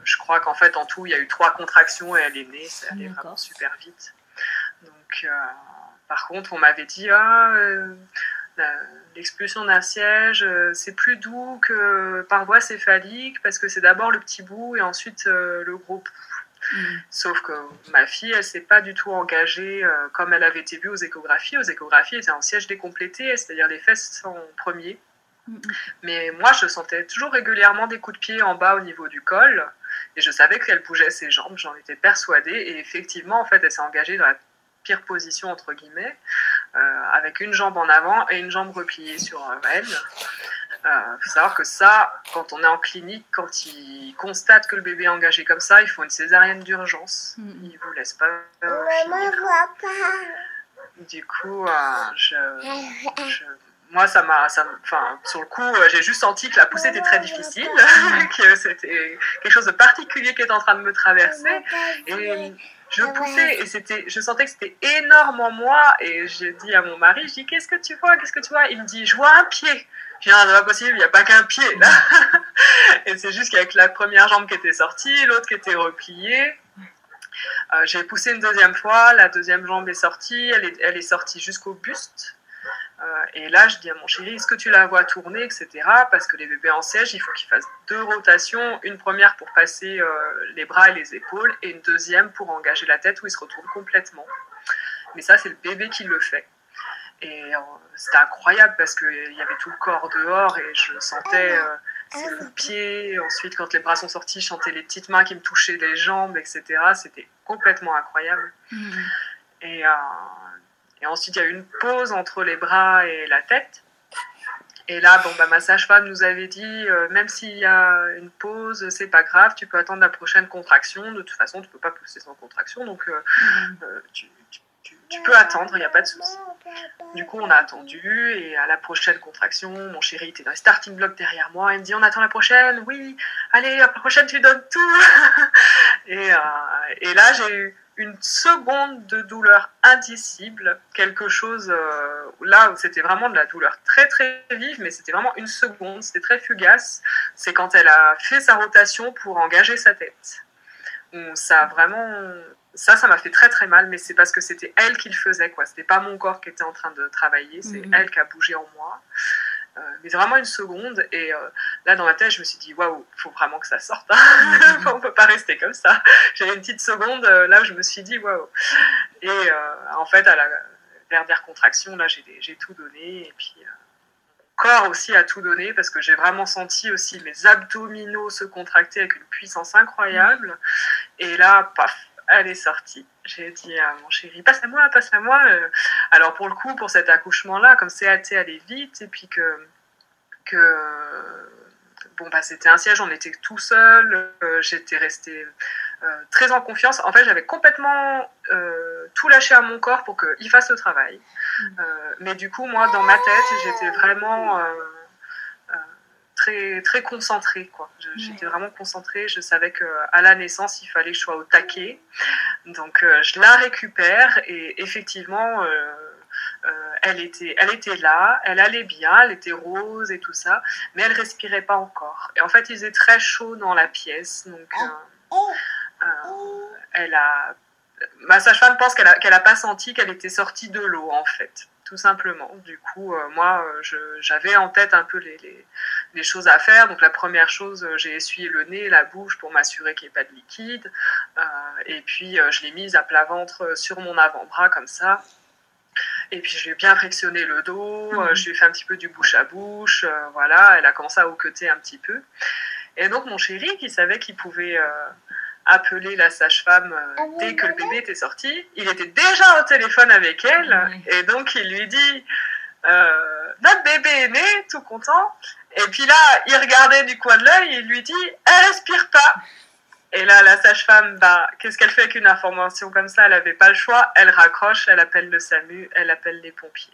je crois qu'en fait, en tout, il y a eu trois contractions et elle est née. Ça allait vraiment super vite. Donc, par contre, on m'avait dit, ah, l'expulsion d'un siège, euh, c'est plus doux que par voie céphalique parce que c'est d'abord le petit bout et ensuite euh, le gros bout. Mm. Sauf que ma fille, elle s'est pas du tout engagée euh, comme elle avait été vue aux échographies. Aux échographies, elle était en siège décomplété, c'est-à-dire les fesses en premier. Mm. Mais moi, je sentais toujours régulièrement des coups de pied en bas au niveau du col. Et je savais qu'elle bougeait ses jambes, j'en étais persuadée. Et effectivement, en fait, elle s'est engagée dans la pire position, entre guillemets. Euh, avec une jambe en avant et une jambe repliée sur elle. Il euh, faut savoir que ça, quand on est en clinique, quand ils constatent que le bébé est engagé comme ça, il faut une césarienne d'urgence. Mm. Ils ne vous laissent pas. Euh, du coup, je, moi, ça m'a. Enfin, sur le coup, j'ai juste senti que la poussée était très difficile, que c'était quelque chose de particulier qui est en train de me traverser. Et je poussais et c'était, je sentais que c'était énorme en moi. Et j'ai dit à mon mari, je dis, qu'est-ce que tu vois, qu'est-ce que tu vois? Il me dit, je vois un pied. Je dis, non, c'est pas possible, il n'y a pas qu'un pied là. et c'est juste qu'avec la première jambe qui était sortie, l'autre qui était repliée. Euh, j'ai poussé une deuxième fois, la deuxième jambe est sortie, elle est, elle est sortie jusqu'au buste. Euh, et là, je dis à mon chéri, est-ce que tu la vois tourner, etc. Parce que les bébés en siège, il faut qu'ils fassent deux rotations. Une première pour passer euh, les bras et les épaules, et une deuxième pour engager la tête où il se retourne complètement. Mais ça, c'est le bébé qui le fait. Et euh, c'était incroyable parce qu'il y avait tout le corps dehors et je sentais ses pieds. Ensuite, quand les bras sont sortis, je sentais les petites mains qui me touchaient les jambes, etc. C'était complètement incroyable. Mmh. Et, et ensuite, il y a eu une pause entre les bras et la tête. Et là, bon, bah, ma sage-femme nous avait dit, euh, même s'il y a une pause, c'est pas grave, tu peux attendre la prochaine contraction. De toute façon, tu peux pas pousser sans contraction, donc euh, euh, tu, peux attendre, il n'y a pas de souci. Du coup, on a attendu, et à la prochaine contraction, mon chéri était dans les starting blocks derrière moi. Il me dit, on attend la prochaine, oui, allez, la prochaine, tu donnes tout. et, et là, j'ai eu une seconde de douleur indicible, quelque chose euh, là où c'était vraiment de la douleur très très vive, mais c'était vraiment une seconde, c'était très fugace. C'est quand elle a fait sa rotation pour engager sa tête. ça vraiment, ça, ça m'a fait très très mal, mais c'est parce que c'était elle qui le faisait, quoi. C'était pas mon corps qui était en train de travailler, c'est mhm. elle qui a bougé en moi. Euh, mais vraiment une seconde. Et euh, là, dans ma tête, je me suis dit, waouh, il faut vraiment que ça sorte. Hein. On peut pas rester comme ça. J'avais une petite seconde euh, là où je me suis dit, waouh. Et en fait, à la dernière contraction, là, j'ai tout donné. Et puis, mon corps aussi a tout donné parce que j'ai vraiment senti aussi mes abdominaux se contracter avec une puissance incroyable. Et là, paf, elle est sortie. J'ai dit à mon chéri, passe à moi, passe à moi. Euh, alors pour le coup, pour cet accouchement-là, comme CAT allait vite et puis que, que bon bah c'était un siège, on était tout seul. Euh, j'étais restée très en confiance. En fait, j'avais complètement tout lâché à mon corps pour qu'il fasse le travail. Mm. mais du coup, moi, dans ma tête, j'étais vraiment très, très concentrée. Quoi. J'étais vraiment concentrée. Je savais qu'à la naissance, il fallait que je sois au taquet. Donc, je la récupère et effectivement, euh, elle, était, elle était là, elle allait bien, elle était rose et tout ça, mais elle respirait pas encore. Et en fait, il faisait très chaud dans la pièce, donc euh, euh, elle a ma sage-femme pense qu'elle a, qu'elle a pas senti qu'elle était sortie de l'eau en fait, tout simplement. Du coup, moi, j'avais en tête un peu les, les, les, choses à faire. Donc la première chose, j'ai essuyé le nez, la bouche pour m'assurer qu'il n'y ait pas de liquide. et puis je l'ai mise à plat ventre sur mon avant-bras comme ça. Et puis je lui ai bien frictionné le dos, euh, mhm. je lui ai fait un petit peu du bouche à bouche, euh, voilà, elle a commencé à hoqueter un petit peu. Et donc mon chéri, qui savait qu'il pouvait euh, appeler la sage-femme ah dès que le bébé était sorti, il était déjà au téléphone avec elle, et donc il lui dit Notre bébé est né, tout content. Et puis là, il regardait du coin de l'œil et il lui dit Elle respire pas. Et là, la sage-femme, bah, qu'est-ce qu'elle fait avec une information comme ça? Elle n'avait pas le choix. Elle raccroche, elle appelle le SAMU, elle appelle les pompiers.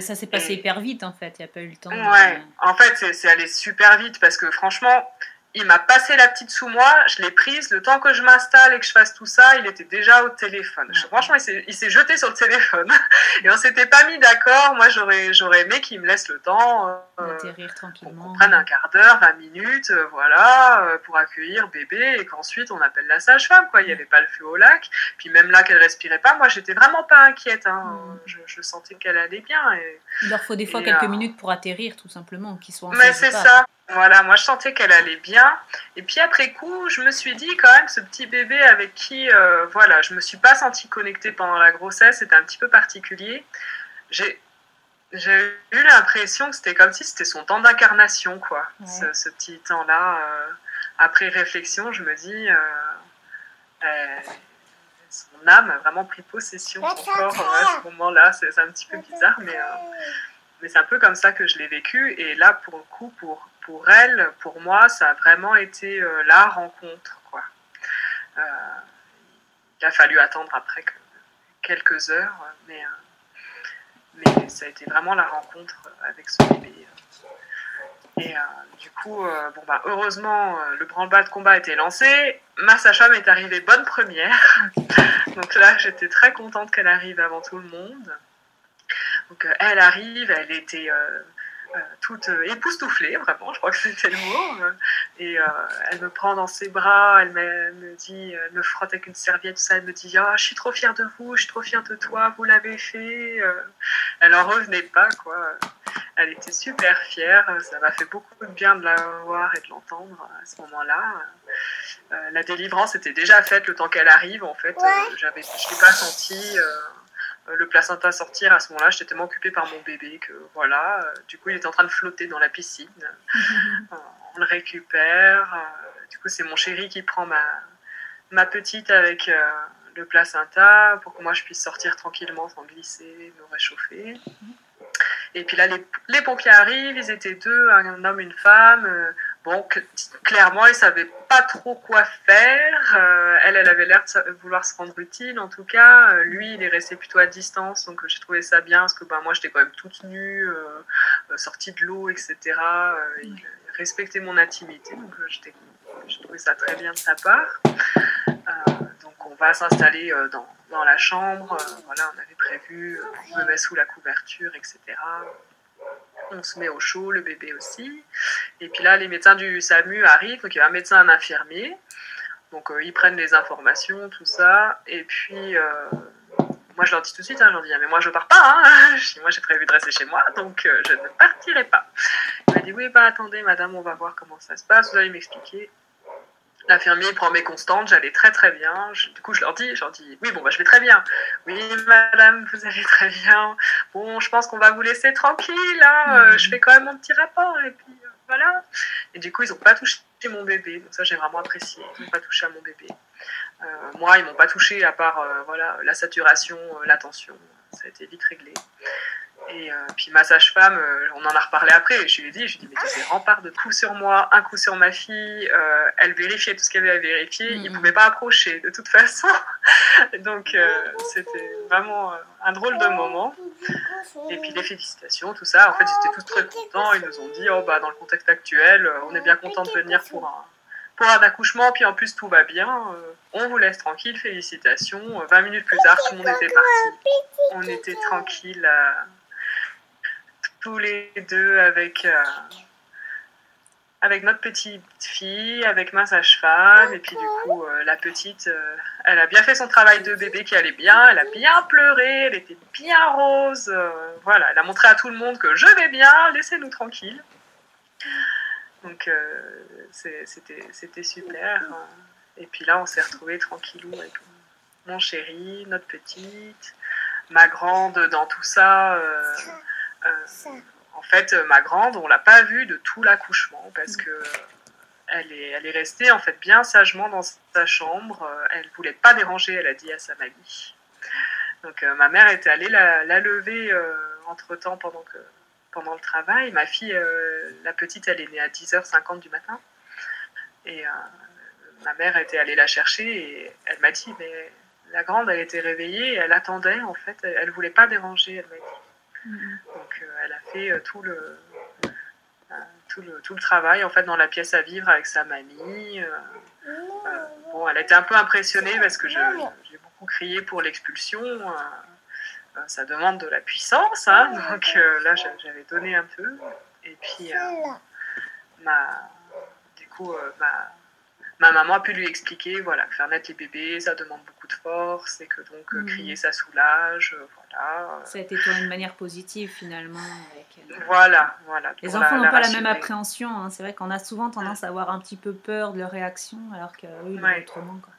Ça, s'est passé hyper vite en fait, il n'y a pas eu le temps. Ouais, en fait, c'est allé super vite parce que franchement, il m'a passé la petite sous moi, je l'ai prise. Le temps que je m'installe et que je fasse tout ça, il était déjà au téléphone. franchement, il s'est jeté sur le téléphone. Et on s'était pas mis d'accord. Moi, j'aurais, j'aurais aimé qu'il me laisse le temps. Euh, tranquillement. Qu'on prenne un quart d'heure, 20 minutes, euh, voilà, euh, pour accueillir bébé et qu'ensuite on appelle la sage-femme, quoi. Il n'y avait pas le feu au lac. Puis même là qu'elle respirait pas, moi, j'étais vraiment pas inquiète. Hein. Mm. Je, sentais qu'elle allait bien. Et, il leur faut des fois quelques minutes pour atterrir, tout simplement, qu'ils soient en Mais c'est ça. Voilà, moi je sentais qu'elle allait bien. Et puis après coup, je me suis dit quand même, ce petit bébé avec qui, euh, voilà, je me suis pas sentie connectée pendant la grossesse, c'était un petit peu particulier. J'ai, j'ai eu l'impression que c'était comme si c'était son temps d'incarnation, quoi, ce, petit temps-là. Euh, après réflexion, je me dis, euh, son âme a vraiment pris possession de son corps à ce moment-là. C'est, un petit peu bizarre, mais mais c'est un peu comme ça que je l'ai vécu. Et là, pour le coup, pour, pour elle, pour moi, ça a vraiment été euh, la rencontre. Quoi. Euh, il a fallu attendre après quelques heures, mais, euh, mais ça a été vraiment la rencontre avec ce bébé. Et du coup, bon, bah, heureusement, le branle-bas de combat a été lancé. Ma sage-femme est arrivée bonne première. Donc là, j'étais très contente qu'elle arrive avant tout le monde. Donc elle arrive, elle était toute époustouflée, vraiment, je crois que c'était le mot. Et elle me prend dans ses bras, elle me, dit, elle me frotte avec une serviette, tout ça, elle me dit ah, Je suis trop fière de vous, je suis trop fière de toi, vous l'avez fait. Elle en revenait pas, quoi. Elle était super fière, ça m'a fait beaucoup de bien de la voir et de l'entendre à ce moment-là. la délivrance était déjà faite le temps qu'elle arrive, en fait. J'avais, je ne l'ai pas senti. Euh, le placenta sortir à ce moment-là, j'étais tellement occupée par mon bébé que voilà, euh, du coup il était en train de flotter dans la piscine. Euh, on le récupère. Du coup c'est mon chéri qui prend ma, ma petite avec le placenta pour que moi je puisse sortir tranquillement sans glisser, me réchauffer. Et puis là les, les pompiers arrivent, ils étaient deux, un homme, une femme. Bon, clairement, il savait pas trop quoi faire. Euh, elle, elle avait l'air de vouloir se rendre utile, en tout cas. Euh, lui, il est resté plutôt à distance, donc j'ai trouvé ça bien, parce que bah, moi, j'étais quand même toute nue, euh, sortie de l'eau, etc. il respectait mon intimité, donc j'ai trouvé ça très bien de sa part. donc on va s'installer dans, dans, la chambre. voilà, on avait prévu, je me mets sous la couverture, etc on se met au chaud, le bébé aussi. Et puis là, les médecins du SAMU arrivent, donc il y a un médecin, un infirmier. Donc euh, ils prennent les informations, tout ça. Et puis, euh, moi je leur dis tout de suite, hein, je leur dis, ah, mais moi je pars pas, hein. moi j'ai prévu de rester chez moi, donc euh, je ne partirai pas. Il m'a dit, oui, bah attendez, madame, on va voir comment ça se passe, vous allez m'expliquer. L'infirmier prend mes constantes, j'allais très très bien. du coup, je leur dis, je leur dis, oui, bon, bah, je vais très bien. Oui, madame, vous allez très bien. Bon, je pense qu'on va vous laisser tranquille. Hein. Euh, je fais quand même mon petit rapport. Et puis, euh, voilà. Et du coup, ils n'ont pas touché mon bébé. Donc, ça, j'ai vraiment apprécié. Ils n'ont pas touché à mon bébé. Euh, moi, ils m'ont pas touché à part voilà, la saturation, la tension. Ça a été vite réglé. Et puis ma sage-femme, on en a reparlé après, je lui ai dit, je lui ai dit, mais tu fais rempart de coups sur moi, un coup sur ma fille, elle vérifiait tout ce qu'il y avait à vérifier, il ne pouvait pas approcher de toute façon. Donc c'était vraiment un drôle de moment. Et puis les félicitations, tout ça, en fait ils étaient tous très contents, ils nous ont dit, oh bah dans le contexte actuel, on est bien content de venir pour un pour un accouchement, puis en plus tout va bien, euh, on vous laisse tranquille, félicitations. 20 minutes plus tard, tout le monde était parti. On était tranquille euh, tous les deux avec, euh, avec notre petite fille, avec ma sage-femme, et puis du coup, la petite, elle a bien fait son travail de bébé qui allait bien, elle a bien pleuré, elle était bien rose. voilà, elle a montré à tout le monde que je vais bien, laissez-nous tranquilles. Donc euh, c'était super. Et puis là, on s'est retrouvés tranquillou avec mon chéri, notre petite, ma grande dans tout ça. Euh, euh, en fait, ma grande, on l'a pas vue de tout l'accouchement parce que elle est, elle est restée en fait bien sagement dans sa chambre. Elle voulait pas déranger, elle a dit à sa mamie. Donc ma mère était allée la, la lever entre temps pendant que pendant le travail. Ma fille, euh, la petite, elle est née à 10h50 du matin. Et euh, ma mère était allée la chercher et elle m'a dit, mais la grande, elle était réveillée, elle attendait, en fait, elle ne voulait pas déranger, elle m'a dit. Mm-hmm. Donc euh, elle a fait tout le, tout le, tout le travail en fait dans la pièce à vivre avec sa mamie. bon, elle était un peu impressionnée parce que j'ai beaucoup crié pour l'expulsion. Euh, ça demande de la puissance. Hein, donc euh, là, j'avais donné un peu. Et puis, euh, ma, du coup, ma, ma, maman a pu lui expliquer voilà, faire naître les bébés, ça demande beaucoup de force et que donc mhm. crier, ça soulage. voilà. Ça a été tourné de manière positive finalement. Voilà, voilà. Les enfants n'ont pas la même appréhension. Hein. C'est vrai qu'on a souvent tendance à avoir un petit peu peur de leur réaction alors qu'eux, ils ouais. autrement. Quoi.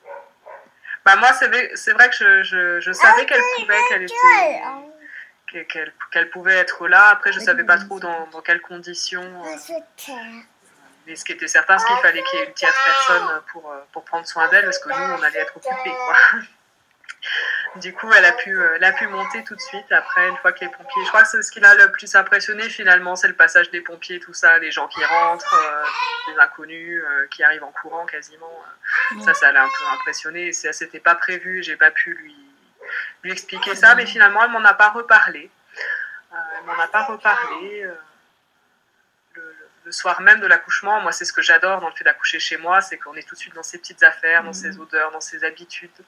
Bah moi, c'est vrai, que je, je, je savais qu'elle pouvait, qu'elle était, qu'elle pouvait être là. Après, je savais pas trop dans, dans quelles conditions. Euh, mais ce qui était certain, c'est qu'il fallait qu'il y ait une tierce personne pour, euh, pour prendre soin d'elle, parce que nous, on allait être occupés, quoi. Du coup, elle a, pu, euh, elle a pu monter tout de suite après, une fois que les pompiers. Je crois que c'est ce qui l'a le plus impressionné finalement, c'est le passage des pompiers, tout ça, les gens qui rentrent, euh, des inconnus euh, qui arrivent en courant quasiment. Ça, ça l'a un peu impressionné. Ça, c'était pas prévu, j'ai pas pu lui, lui expliquer ça, mais finalement, elle m'en a pas reparlé. elle m'en a pas reparlé le soir même de l'accouchement, moi c'est ce que j'adore dans le fait d'accoucher chez moi, c'est qu'on est tout de suite dans ses petites affaires, dans ses mhm. odeurs, dans ses habitudes.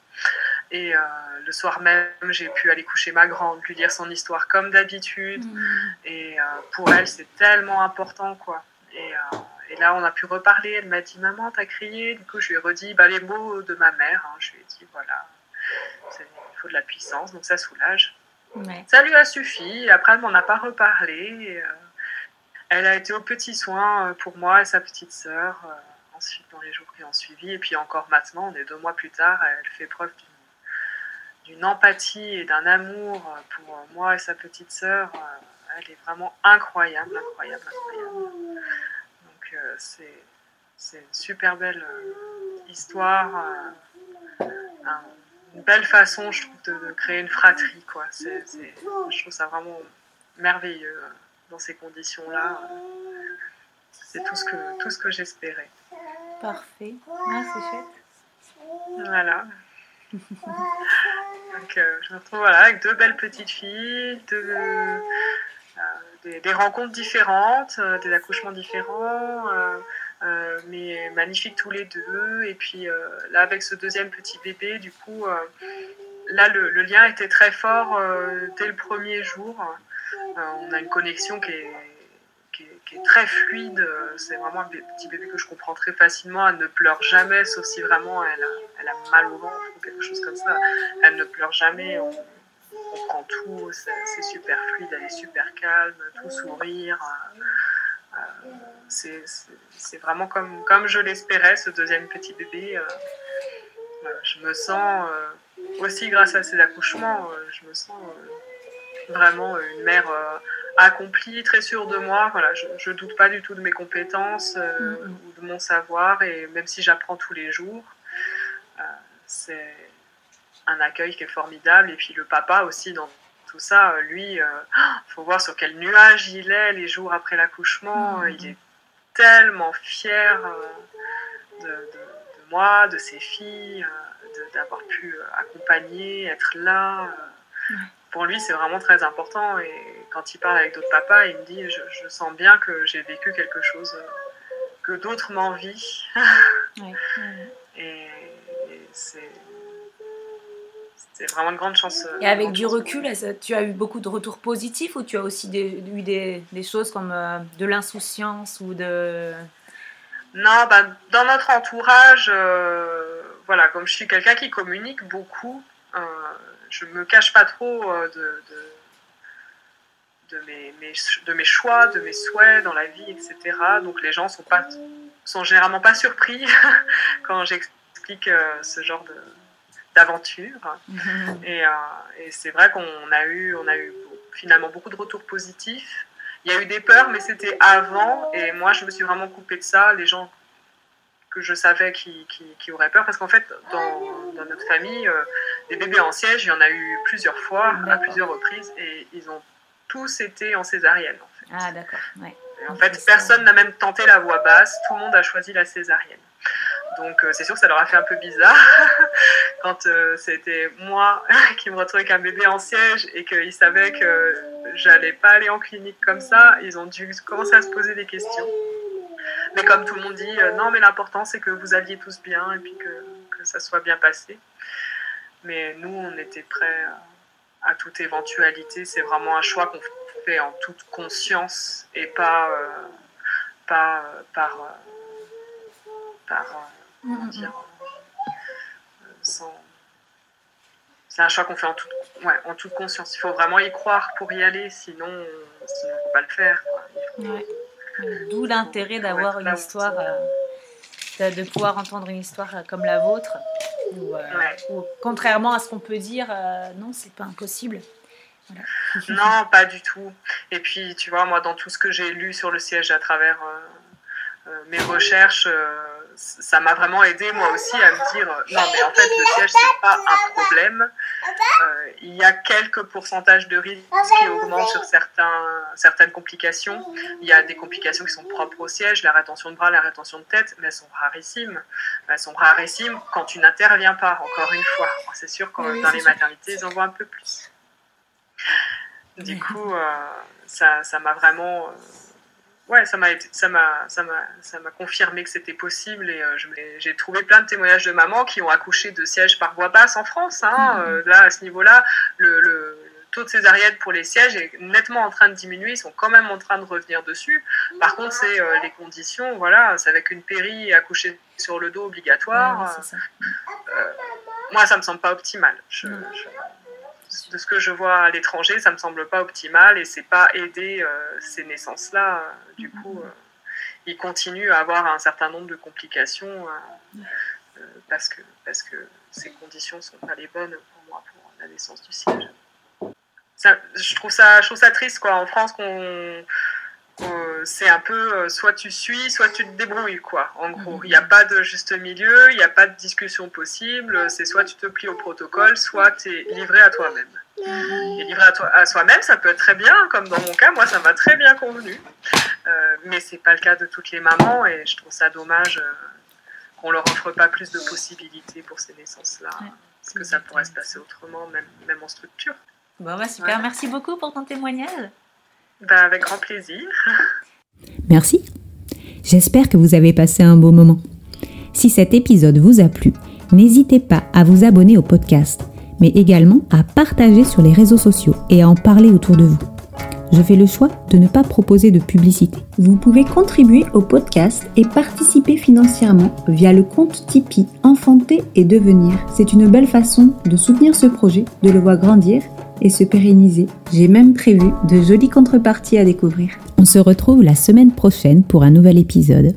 Et euh, le soir même, j'ai pu aller coucher ma grande, lui lire son histoire comme d'habitude. Mhm. Et euh, pour elle, c'est tellement important, quoi. Et, euh, et, là, on a pu reparler. Elle m'a dit, maman, t'as crié. Du coup, je lui ai redit bah, les mots de ma mère. Hein. Je lui ai dit, voilà, il faut de la puissance, donc ça soulage. Ça lui a suffi. Après, elle m'en a pas reparlé. Elle a été au petit soin euh, pour moi et sa petite sœur, euh, ensuite dans les jours qui ont suivi. Et puis encore maintenant, on est deux mois plus tard, elle fait preuve d'une empathie et d'un amour euh, pour moi et sa petite sœur. Elle est vraiment incroyable, incroyable, incroyable. Donc c'est c'est une super belle histoire, une belle façon, je trouve, de, créer une fratrie. Quoi. je trouve ça vraiment merveilleux dans ces conditions-là. C'est tout ce que, tout ce que j'espérais. Parfait. Ah, c'est chouette. Voilà. Donc, euh, je me retrouve voilà, avec deux belles petites filles, euh, des, des, rencontres différentes, euh, des accouchements différents, mais magnifiques tous les deux. Et puis là, avec ce deuxième petit bébé, du coup, là, le, le, lien était très fort dès le premier jour. Euh, on a une connexion qui est, très fluide. C'est vraiment un petit bébé que je comprends très facilement. Elle ne pleure jamais, sauf si vraiment elle a, mal au ventre ou quelque chose comme ça. Elle ne pleure jamais. On, comprend tout. C'est super fluide. Elle est super calme. Tout sourire. Euh, euh, c'est vraiment comme, comme je l'espérais, ce deuxième petit bébé. je me sens aussi grâce à ces accouchements, je me sens vraiment une mère euh, accomplie, très sûre de moi. Voilà, je ne doute pas du tout de mes compétences euh, ou de mon savoir, et même si j'apprends tous les jours, euh, c'est un accueil qui est formidable. Et puis le papa aussi, dans tout ça, lui, il faut voir sur quel nuage il est les jours après l'accouchement. Mmh. Il est tellement fier de, moi, de ses filles, d'avoir pu accompagner, être là. Pour lui, c'est vraiment très important. Et quand il parle avec d'autres papas, il me dit je, sens bien que j'ai vécu quelque chose que d'autres m'envient. Et, c'est. vraiment une grande chance. Et avec du recul, tu as eu beaucoup de retours positifs ou tu as aussi eu des, choses comme euh, de l'insouciance ou de... Non, bah, dans notre entourage, euh, voilà, comme je suis quelqu'un qui communique beaucoup, euh, je me cache pas trop euh, de, de, mes, de, mes, choix, de mes souhaits dans la vie, etc. Donc les gens sont, pas, sont généralement pas surpris quand j'explique ce genre d'aventure. et, et c'est vrai qu'on a eu, on a eu finalement beaucoup de retours positifs. Il y a eu des peurs, mais c'était avant. Et moi, je me suis vraiment coupée de ça. Les gens que je savais qui, qui, auraient peur, parce qu'en fait, dans, dans, notre famille, euh, des bébés en siège, il y en a eu plusieurs fois, à plusieurs reprises, et ils ont tous été en césarienne. En fait. Ah, d'accord. En fait, personne n'a même tenté la voix basse, tout le monde a choisi la césarienne. Donc, euh, c'est sûr que ça leur a fait un peu bizarre quand euh, c'était moi qui me retrouvais avec un bébé en siège et qu'ils savaient que j'allais pas aller en clinique comme ça. Ils ont dû commencer à se poser des questions. Mais comme tout le monde dit, euh, non, mais l'important c'est que vous alliez tous bien et puis que, que ça soit bien passé. Mais nous, on était prêts à toute éventualité. C'est vraiment un choix qu'on fait en toute conscience et pas, euh, pas euh, par, par comment dire, sans. C'est un choix qu'on fait en toute, ouais, en toute conscience. Il faut vraiment y croire pour y aller, sinon, sinon on ne peut pas le faire. D'où l'intérêt d'avoir une histoire, euh, de, pouvoir entendre une histoire euh, comme la vôtre. Ou, euh, contrairement à ce qu'on peut dire, non, c'est pas impossible. Non, pas du tout. Et puis, tu vois, moi, dans tout ce que j'ai lu sur le siège à travers mes recherches, ça m'a vraiment aidé moi aussi à me dire non mais en fait le siège c'est pas un problème euh, il y a quelques pourcentages de risques qui augmentent sur certains, certaines complications. Il y a des complications qui sont propres au siège la rétention de bras la rétention de tête mais elles sont rarissimes. Elles sont rarissimes quand tu n'interviens pas encore une fois. C'est sûr que dans les maternités ils en voient un peu plus. Du coup euh, ça m'a vraiment euh, ouais, ça m'a ça m'a ça m'a ça m'a confirmé que c'était possible et euh, j'ai trouvé plein de témoignages de mamans qui ont accouché de sièges par voie basse en France. Hein, mmh. euh, là, à ce niveau-là, le, le, taux de césarienne pour les sièges est nettement en train de diminuer. Ils sont quand même en train de revenir dessus. Par contre, c'est euh, les conditions. Voilà, c'est avec une péri accoucher sur le dos obligatoire. ça. moi, ça me semble pas optimal. je, de ce que je vois à l'étranger, ça me semble pas optimal et c'est pas aider euh, ces naissances-là. Du coup, euh, ils continuent à avoir un certain nombre de complications euh, parce, que, parce que ces conditions sont pas les bonnes pour moi pour la naissance du siège. je, trouve ça, je trouve ça triste quoi, en France qu'on euh, c'est un peu euh, soit tu suis, soit tu te débrouilles, quoi. En gros, il n'y a pas de juste milieu, il n'y a pas de discussion possible. C'est soit tu te plies au protocole, soit tu es livré à toi-même. Et livré à, à soi-même, ça peut être très bien, comme dans mon cas, moi ça m'a très bien convenu. Euh, mais c'est pas le cas de toutes les mamans et je trouve ça dommage qu'on leur offre pas plus de possibilités pour ces naissances-là. parce que ça pourrait se passer autrement, même, même en structure. Bon, bah, super, merci beaucoup pour ton témoignage. Ben, avec grand plaisir. Merci. J'espère que vous avez passé un beau moment. Si cet épisode vous a plu, n'hésitez pas à vous abonner au podcast, mais également à partager sur les réseaux sociaux et à en parler autour de vous. Je fais le choix de ne pas proposer de publicité. Vous pouvez contribuer au podcast et participer financièrement via le compte Tipeee Enfanter et Devenir. C'est une belle façon de soutenir ce projet, de le voir grandir et se pérenniser. J'ai même prévu de jolies contreparties à découvrir. On se retrouve la semaine prochaine pour un nouvel épisode.